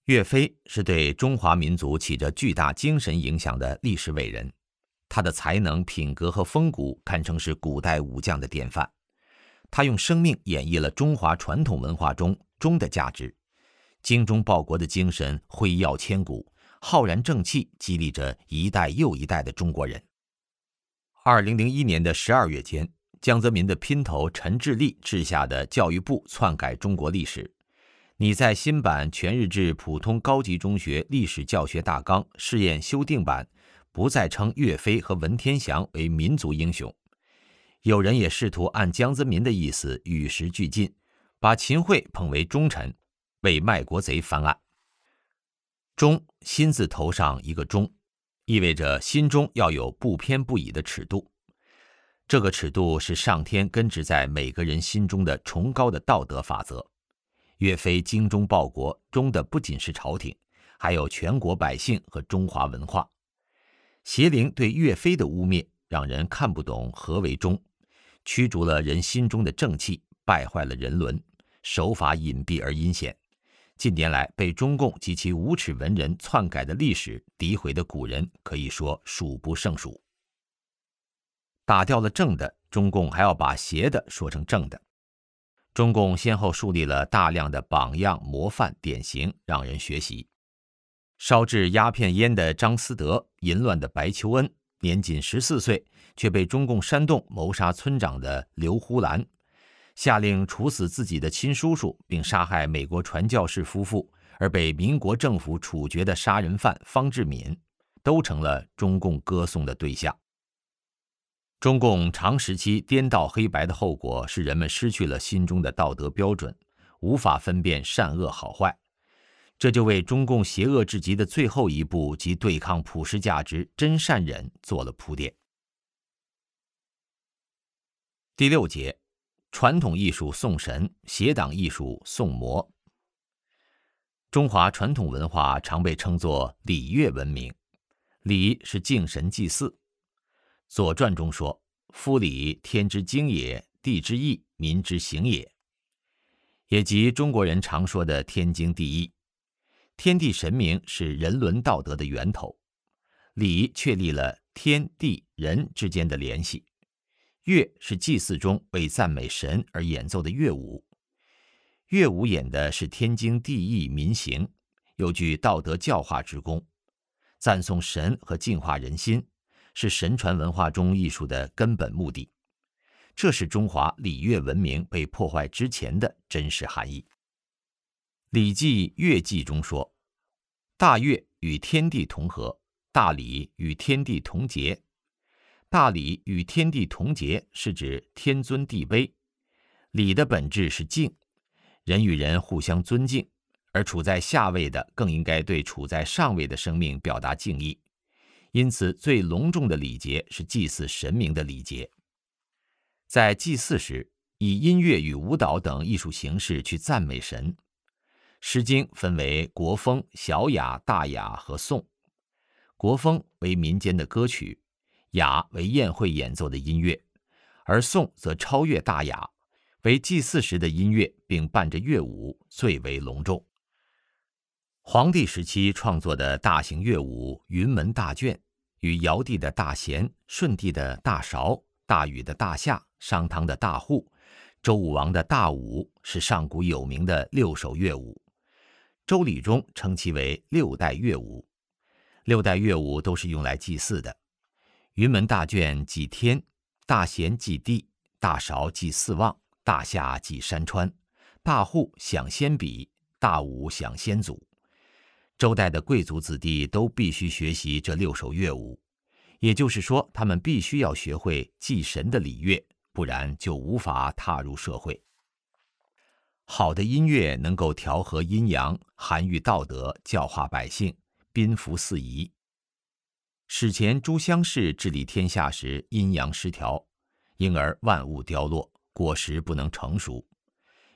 岳飞是对中华民族起着巨大精神影响的历史伟人，他的才能、品格和风骨堪称是古代武将的典范。他用生命演绎了中华传统文化中忠的价值，精忠报国的精神辉耀千古，浩然正气激励着一代又一代的中国人。二零零一年的十二月间，江泽民的姘头陈志立治下的教育部篡改中国历史，你在新版全日制普通高级中学历史教学大纲试验修订版，不再称岳飞和文天祥为民族英雄。有人也试图按江泽民的意思与时俱进，把秦桧捧为忠臣，为卖国贼翻案。忠心字头上一个忠，意味着心中要有不偏不倚的尺度。这个尺度是上天根植在每个人心中的崇高的道德法则。岳飞精忠报国，忠的不仅是朝廷，还有全国百姓和中华文化。邪灵对岳飞的污蔑，让人看不懂何为忠。驱逐了人心中的正气，败坏了人伦，手法隐蔽而阴险。近年来被中共及其无耻文人篡改的历史、诋毁的古人，可以说数不胜数。打掉了正的，中共还要把邪的说成正的。中共先后树立了大量的榜样、模范、典型，让人学习。烧制鸦片烟的张思德，淫乱的白求恩。年仅十四岁，却被中共煽动谋杀村长的刘胡兰，下令处死自己的亲叔叔，并杀害美国传教士夫妇，而被民国政府处决的杀人犯方志敏，都成了中共歌颂的对象。中共长时期颠倒黑白的后果是，人们失去了心中的道德标准，无法分辨善恶好坏。这就为中共邪恶至极的最后一步及对抗普世价值真善忍做了铺垫。第六节，传统艺术送神，邪党艺术送魔。中华传统文化常被称作礼乐文明，礼是敬神祭祀，《左传》中说：“夫礼，天之经也，地之义，民之行也。”也即中国人常说的天经地义。天地神明是人伦道德的源头，礼确立了天地人之间的联系。乐是祭祀中为赞美神而演奏的乐舞，乐舞演的是天经地义民行，有具道德教化之功，赞颂神和净化人心，是神传文化中艺术的根本目的。这是中华礼乐文明被破坏之前的真实含义。《礼记·乐记》中说：“大乐与天地同和，大礼与天地同节。大礼与天地同节是指天尊地卑。礼的本质是敬，人与人互相尊敬，而处在下位的更应该对处在上位的生命表达敬意。因此，最隆重的礼节是祭祀神明的礼节。在祭祀时，以音乐与舞蹈等艺术形式去赞美神。”《诗经》分为国风、小雅、大雅和颂。国风为民间的歌曲，雅为宴会演奏的音乐，而颂则超越大雅，为祭祀时的音乐，并伴着乐舞，最为隆重。黄帝时期创作的大型乐舞《云门大卷》，与尧帝的大咸、舜帝的大韶、大禹的大夏、商汤的大户、周武王的大武是上古有名的六首乐舞。周礼中称其为六代乐舞。六代乐舞都是用来祭祀的。云门大卷祭天，大咸祭地，大韶祭四望，大夏祭山川，大户享先比，大武享先祖。周代的贵族子弟都必须学习这六首乐舞，也就是说，他们必须要学会祭神的礼乐，不然就无法踏入社会。好的音乐能够调和阴阳，涵育道德，教化百姓，宾服四夷。史前诸乡氏治理天下时，阴阳失调，因而万物凋落，果实不能成熟。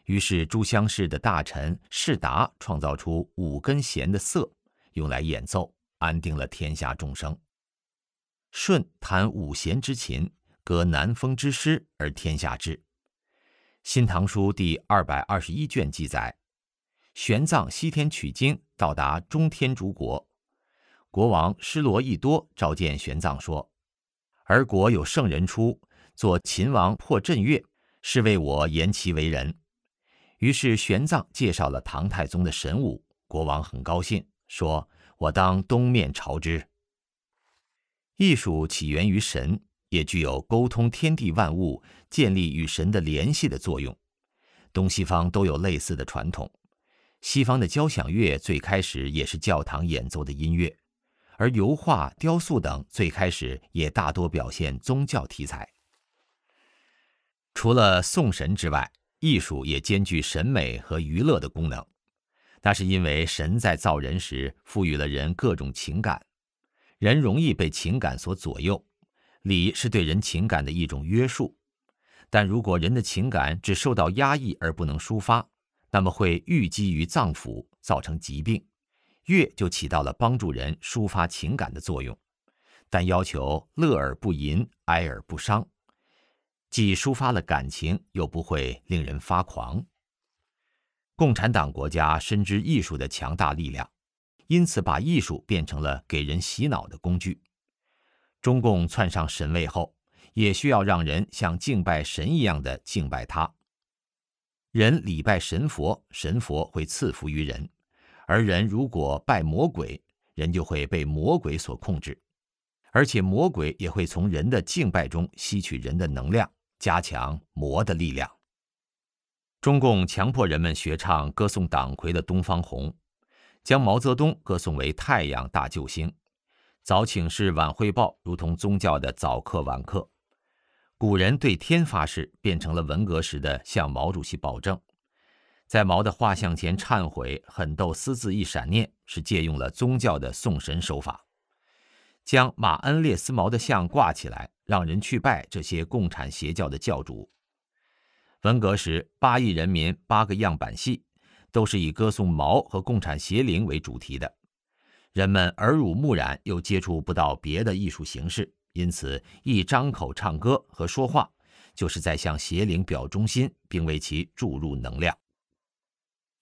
于是，诸乡氏的大臣士达创造出五根弦的瑟，用来演奏，安定了天下众生。舜弹五弦之琴，歌南风之诗，而天下治。《新唐书》第二百二十一卷记载，玄奘西天取经，到达中天竺国，国王施罗益多召见玄奘说：“而国有圣人出，作秦王破阵乐，是为我言其为人。”于是玄奘介绍了唐太宗的神武，国王很高兴，说：“我当东面朝之。”艺术起源于神，也具有沟通天地万物、建立与神的联系的作用。东西方都有类似的传统。西方的交响乐最开始也是教堂演奏的音乐，而油画、雕塑等最开始也大多表现宗教题材。除了颂神之外，艺术也兼具审美和娱乐的功能，那是因为神在造人时赋予了人各种情感，人容易被情感所左右。礼是对人情感的一种约束，但如果人的情感只受到压抑而不能抒发，那么会郁积于脏腑，造成疾病。乐就起到了帮助人抒发情感的作用，但要求乐而不淫，哀而不伤。既抒发了感情，又不会令人发狂。共产党国家深知艺术的强大力量，因此把艺术变成了给人洗脑的工具。中共窜上神位后，也需要让人像敬拜神一样的敬拜他。人礼拜神佛，神佛会赐福于人；而人如果拜魔鬼，人就会被魔鬼所控制，而且魔鬼也会从人的敬拜中吸取人的能量。加强魔的力量。中共强迫人们学唱歌颂党魁的《东方红》，将毛泽东歌颂为太阳大救星，早请示晚汇报如同宗教的早课晚课。古人对天发誓，变成了文革时的向毛主席保证。在毛的画像前忏悔，狠斗私自一闪念，是借用了宗教的送神手法。将马恩列斯毛的像挂起来，让人去拜这些共产邪教的教主。文革时，八亿人民八个样板戏，都是以歌颂毛和共产邪灵为主题的。人们耳濡目染，又接触不到别的艺术形式，因此一张口唱歌和说话，就是在向邪灵表忠心，并为其注入能量。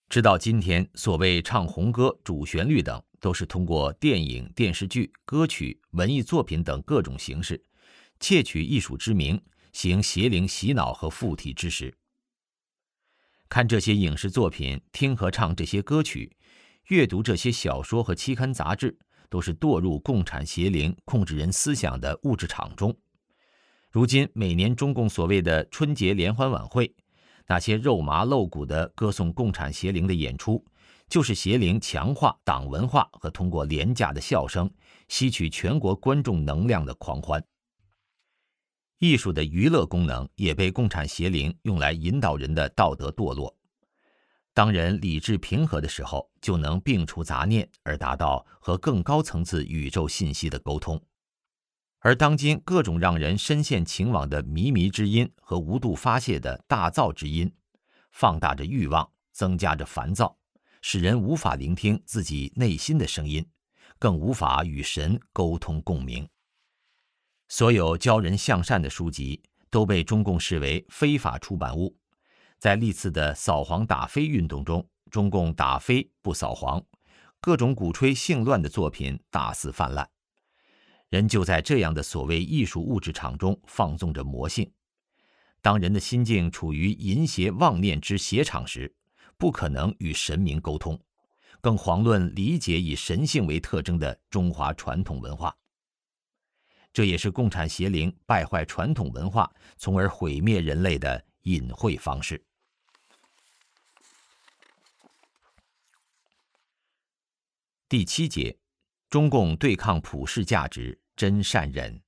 直到今天，所谓唱红歌、主旋律等。都是通过电影、电视剧、歌曲、文艺作品等各种形式，窃取艺术之名，行邪灵洗脑和附体之实。看这些影视作品，听和唱这些歌曲，阅读这些小说和期刊杂志，都是堕入共产邪灵控制人思想的物质场中。如今，每年中共所谓的春节联欢晚会，那些肉麻露骨的歌颂共产邪灵的演出。就是邪灵强化党文化和通过廉价的笑声吸取全国观众能量的狂欢。艺术的娱乐功能也被共产邪灵用来引导人的道德堕落。当人理智平和的时候，就能摒除杂念，而达到和更高层次宇宙信息的沟通。而当今各种让人深陷情网的靡靡之音和无度发泄的大噪之音，放大着欲望，增加着烦躁。使人无法聆听自己内心的声音，更无法与神沟通共鸣。所有教人向善的书籍都被中共视为非法出版物。在历次的扫黄打非运动中，中共打非不扫黄，各种鼓吹性乱的作品大肆泛滥。人就在这样的所谓艺术物质场中放纵着魔性。当人的心境处于淫邪妄念之邪场时，不可能与神明沟通，更遑论理解以神性为特征的中华传统文化。这也是共产邪灵败坏传统文化，从而毁灭人类的隐晦方式。第七节，中共对抗普世价值真善忍。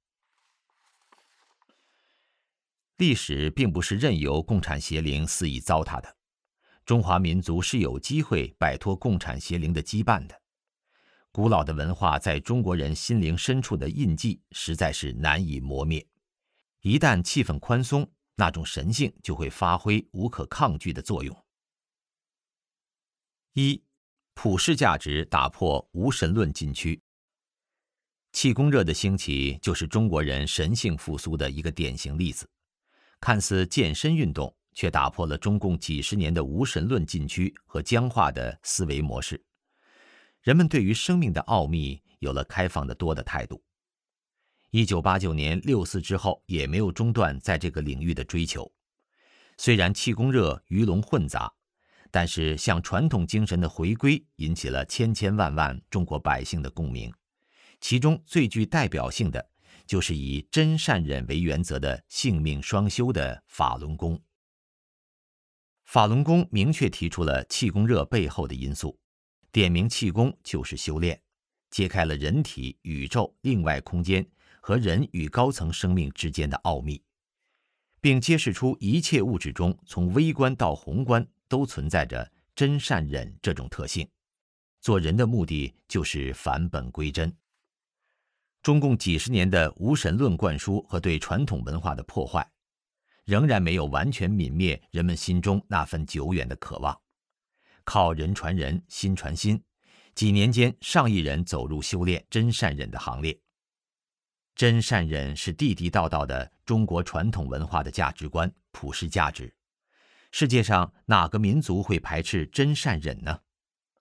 历史并不是任由共产邪灵肆意糟蹋的，中华民族是有机会摆脱共产邪灵的羁绊的。古老的文化在中国人心灵深处的印记实在是难以磨灭。一旦气氛宽松，那种神性就会发挥无可抗拒的作用。一。普世价值打破无神论禁区。气功热的兴起就是中国人神性复苏的一个典型例子。看似健身运动，却打破了中共几十年的无神论禁区和僵化的思维模式。人们对于生命的奥秘有了开放的多的态度。一九八九年六四之后，也没有中断在这个领域的追求。虽然气功热鱼龙混杂。但是，向传统精神的回归引起了千千万万中国百姓的共鸣。其中最具代表性的，就是以真善忍为原则的性命双修的法轮功。法轮功明确提出了气功热背后的因素，点明气功就是修炼，揭开了人体、宇宙、另外空间和人与高层生命之间的奥秘，并揭示出一切物质中，从微观到宏观。都存在着真善忍这种特性，做人的目的就是返本归真。中共几十年的无神论灌输和对传统文化的破坏，仍然没有完全泯灭人们心中那份久远的渴望。靠人传人心传心，几年间上亿人走入修炼真善忍的行列。真善忍是地地道道的中国传统文化的价值观，普世价值。世界上哪个民族会排斥真善忍呢？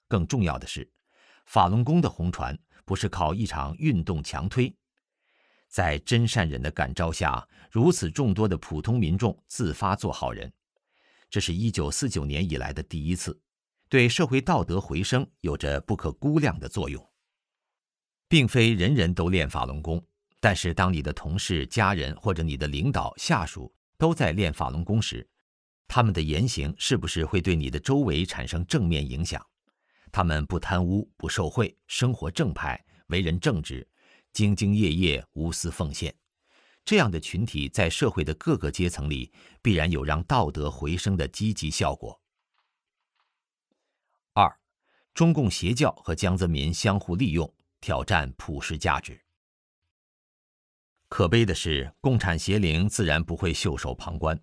更重要的是，法轮功的红传不是靠一场运动强推，在真善忍的感召下，如此众多的普通民众自发做好人，这是一九四九年以来的第一次，对社会道德回升有着不可估量的作用。并非人人都练法轮功，但是当你的同事、家人或者你的领导、下属都在练法轮功时，他们的言行是不是会对你的周围产生正面影响？他们不贪污、不受贿，生活正派，为人正直，兢兢业业，无私奉献。这样的群体在社会的各个阶层里，必然有让道德回升的积极效果。二，中共邪教和江泽民相互利用，挑战普世价值。可悲的是，共产邪灵自然不会袖手旁观。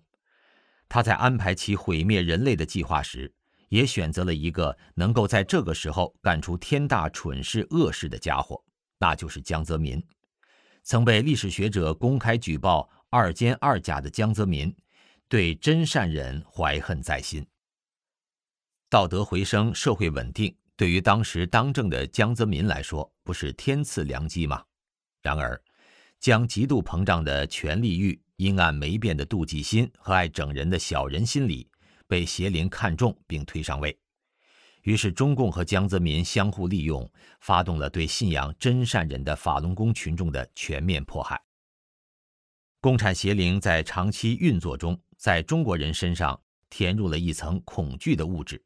他在安排其毁灭人类的计划时，也选择了一个能够在这个时候干出天大蠢事恶事的家伙，那就是江泽民。曾被历史学者公开举报二奸二假的江泽民，对真善人怀恨在心。道德回升、社会稳定，对于当时当政的江泽民来说，不是天赐良机吗？然而，将极度膨胀的权力欲。阴暗没变的妒忌心和爱整人的小人心理被邪灵看中并推上位，于是中共和江泽民相互利用，发动了对信仰真善人的法轮功群众的全面迫害。共产邪灵在长期运作中，在中国人身上填入了一层恐惧的物质，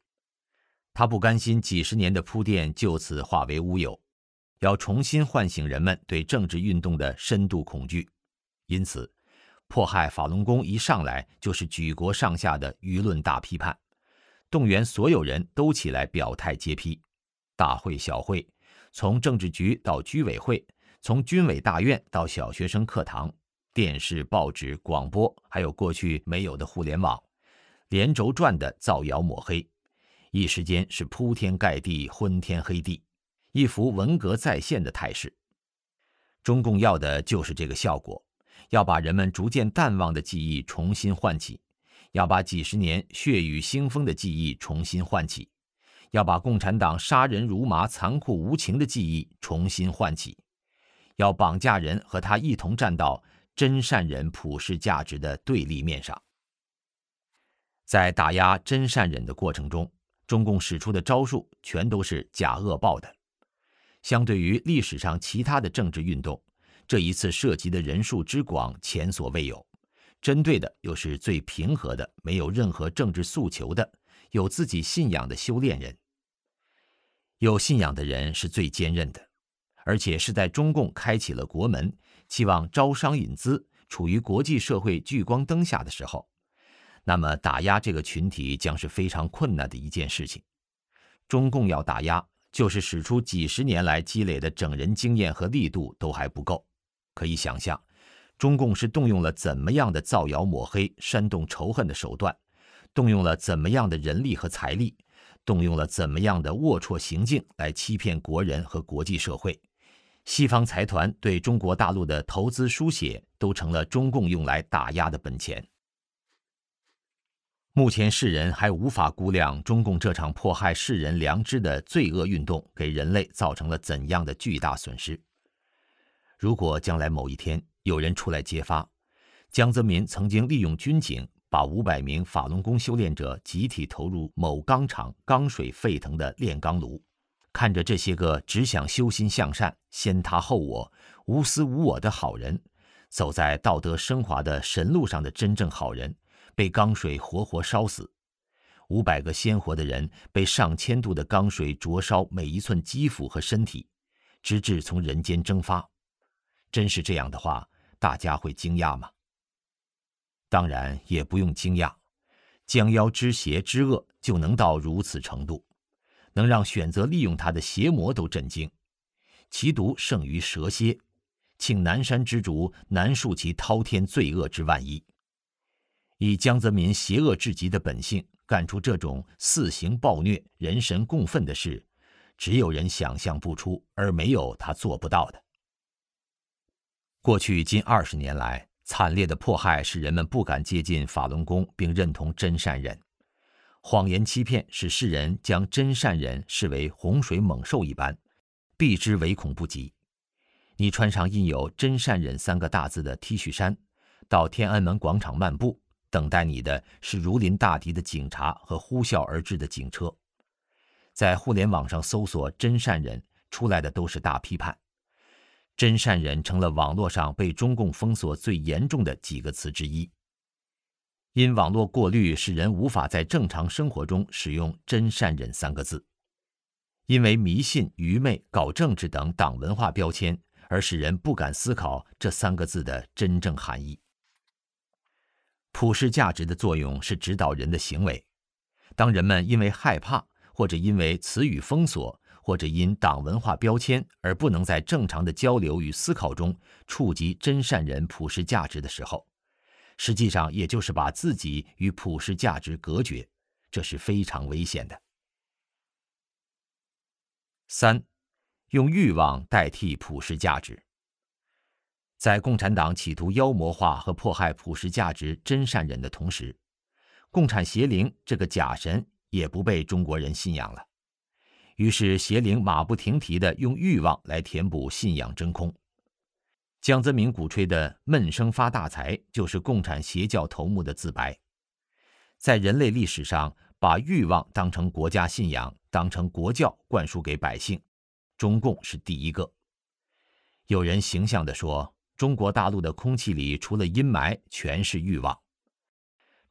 他不甘心几十年的铺垫就此化为乌有，要重新唤醒人们对政治运动的深度恐惧，因此。迫害法轮功一上来就是举国上下的舆论大批判，动员所有人都起来表态揭批，大会小会，从政治局到居委会，从军委大院到小学生课堂，电视、报纸、广播，还有过去没有的互联网，连轴转的造谣抹黑，一时间是铺天盖地、昏天黑地，一幅文革再现的态势。中共要的就是这个效果。要把人们逐渐淡忘的记忆重新唤起，要把几十年血雨腥风的记忆重新唤起，要把共产党杀人如麻、残酷无情的记忆重新唤起，要绑架人和他一同站到真善人普世价值的对立面上。在打压真善忍的过程中，中共使出的招数全都是假恶报的。相对于历史上其他的政治运动，这一次涉及的人数之广前所未有，针对的又是最平和的、没有任何政治诉求的、有自己信仰的修炼人。有信仰的人是最坚韧的，而且是在中共开启了国门，期望招商引资，处于国际社会聚光灯下的时候。那么，打压这个群体将是非常困难的一件事情。中共要打压，就是使出几十年来积累的整人经验和力度都还不够。可以想象，中共是动用了怎么样的造谣抹黑、煽动仇恨的手段，动用了怎么样的人力和财力，动用了怎么样的龌龊行径来欺骗国人和国际社会。西方财团对中国大陆的投资输血，都成了中共用来打压的本钱。目前世人还无法估量中共这场迫害世人良知的罪恶运动给人类造成了怎样的巨大损失。如果将来某一天有人出来揭发，江泽民曾经利用军警把五百名法轮功修炼者集体投入某钢厂钢水沸腾的炼钢炉，看着这些个只想修心向善、先他后我、无私无我的好人，走在道德升华的神路上的真正好人。被钢水活活烧死，五百个鲜活的人被上千度的钢水灼烧每一寸肌肤和身体，直至从人间蒸发。真是这样的话，大家会惊讶吗？当然也不用惊讶，将妖之邪之恶就能到如此程度，能让选择利用他的邪魔都震惊，其毒胜于蛇蝎，请南山之主难恕其滔天罪恶之万一。以江泽民邪恶至极的本性干出这种肆行暴虐、人神共愤的事，只有人想象不出，而没有他做不到的。过去近二十年来，惨烈的迫害使人们不敢接近法轮功，并认同真善忍。谎言欺骗使世人将真善忍视为洪水猛兽一般，避之唯恐不及。你穿上印有“真善忍”三个大字的 T 恤衫，到天安门广场漫步。等待你的是如临大敌的警察和呼啸而至的警车。在互联网上搜索“真善人”，出来的都是大批判。真善人成了网络上被中共封锁最严重的几个词之一。因网络过滤使人无法在正常生活中使用“真善人”三个字，因为迷信、愚昧、搞政治等党文化标签，而使人不敢思考这三个字的真正含义。普世价值的作用是指导人的行为。当人们因为害怕，或者因为词语封锁，或者因党文化标签而不能在正常的交流与思考中触及真善人普世价值的时候，实际上也就是把自己与普世价值隔绝，这是非常危险的。三，用欲望代替普世价值。在共产党企图妖魔化和迫害普世价值真善人的同时，共产邪灵这个假神也不被中国人信仰了。于是邪灵马不停蹄地用欲望来填补信仰真空。江泽民鼓吹的“闷声发大财”就是共产邪教头目的自白。在人类历史上，把欲望当成国家信仰、当成国教灌输给百姓，中共是第一个。有人形象地说。中国大陆的空气里除了阴霾，全是欲望。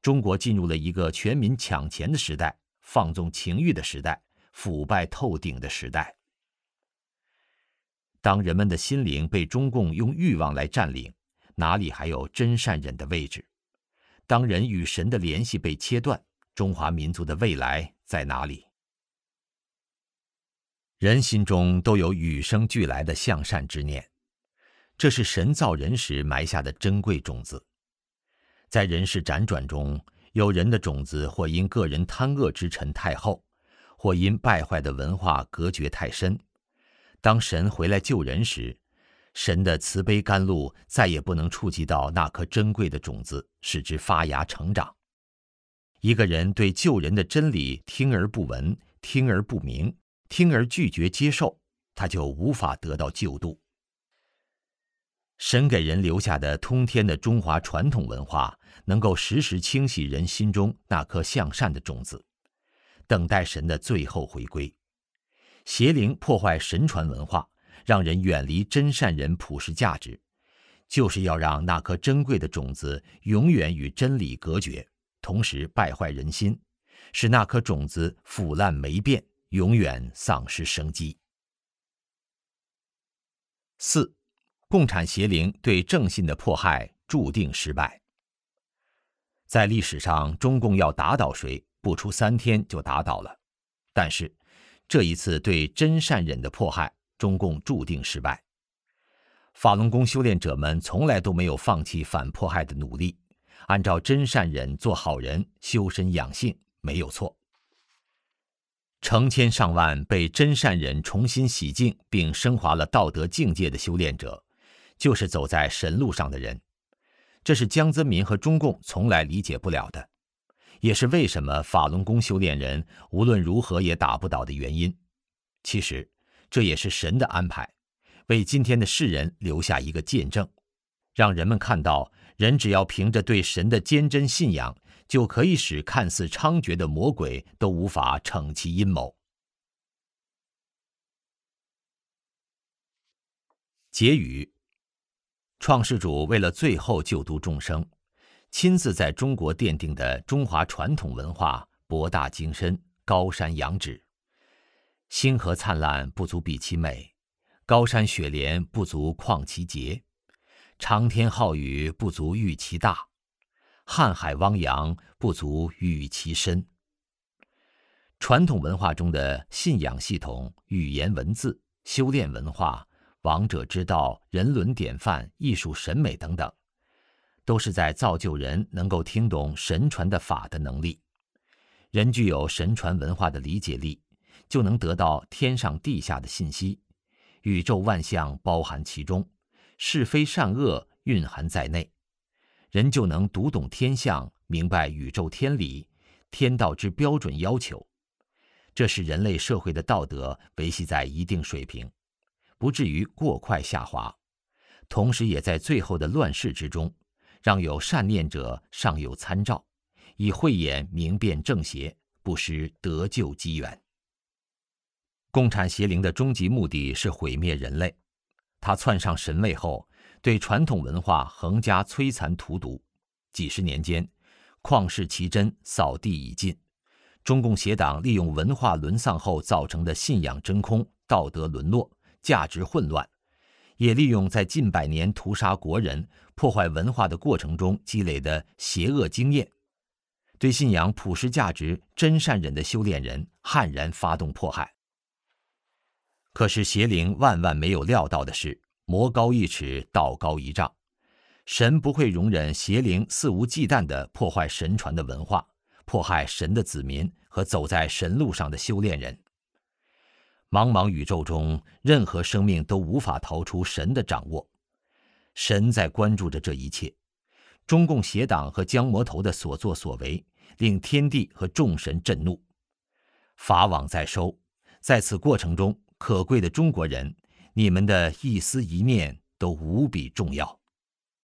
中国进入了一个全民抢钱的时代，放纵情欲的时代，腐败透顶的时代。当人们的心灵被中共用欲望来占领，哪里还有真善忍的位置？当人与神的联系被切断，中华民族的未来在哪里？人心中都有与生俱来的向善之念。这是神造人时埋下的珍贵种子，在人世辗转中，有人的种子或因个人贪恶之尘太厚，或因败坏的文化隔绝太深。当神回来救人时，神的慈悲甘露再也不能触及到那颗珍贵的种子，使之发芽成长。一个人对救人的真理听而不闻，听而不明，听而拒绝接受，他就无法得到救度。神给人留下的通天的中华传统文化，能够时时清洗人心中那颗向善的种子，等待神的最后回归。邪灵破坏神传文化，让人远离真善人普世价值，就是要让那颗珍贵的种子永远与真理隔绝，同时败坏人心，使那颗种子腐烂霉变，永远丧失生机。四，共产邪灵对正信的迫害注定失败。在历史上，中共要打倒谁，不出三天就打倒了，但是。这一次对真善忍的迫害，中共注定失败。法轮功修炼者们从来都没有放弃反迫害的努力，按照真善忍做好人、修身养性，没有错。成千上万被真善忍重新洗净并升华了道德境界的修炼者，就是走在神路上的人。这是江泽民和中共从来理解不了的。也是为什么法轮功修炼人无论如何也打不倒的原因。其实，这也是神的安排，为今天的世人留下一个见证，让人们看到，人只要凭着对神的坚贞信仰，就可以使看似猖獗的魔鬼都无法逞其阴谋。结语：创世主为了最后救度众生。亲自在中国奠定的中华传统文化博大精深、高山仰止。星河灿烂不足比其美，高山雪莲不足旷其洁，长天浩宇不足喻其大，瀚海汪洋不足喻其深。传统文化中的信仰系统、语言文字、修炼文化、王者之道、人伦典范、艺术审美等等。都是在造就人能够听懂神传的法的能力。人具有神传文化的理解力，就能得到天上地下的信息，宇宙万象包含其中，是非善恶蕴含在内，人就能读懂天象，明白宇宙天理、天道之标准要求。这是人类社会的道德维系在一定水平，不至于过快下滑，同时也在最后的乱世之中。让有善念者尚有参照，以慧眼明辨正邪，不失得救机缘。共产邪灵的终极目的是毁灭人类，他窜上神位后，对传统文化横加摧残荼毒，几十年间，旷世奇珍扫地已尽。中共邪党利用文化沦丧后造成的信仰真空、道德沦落、价值混乱。也利用在近百年屠杀国人、破坏文化的过程中积累的邪恶经验，对信仰普世价值、真善忍的修炼人悍然发动迫害。可是邪灵万万没有料到的是，魔高一尺，道高一丈，神不会容忍邪灵肆无忌惮地破坏神传的文化，迫害神的子民和走在神路上的修炼人。茫茫宇宙中，任何生命都无法逃出神的掌握。神在关注着这一切。中共邪党和江魔头的所作所为，令天地和众神震怒。法网在收，在此过程中，可贵的中国人，你们的一丝一念都无比重要。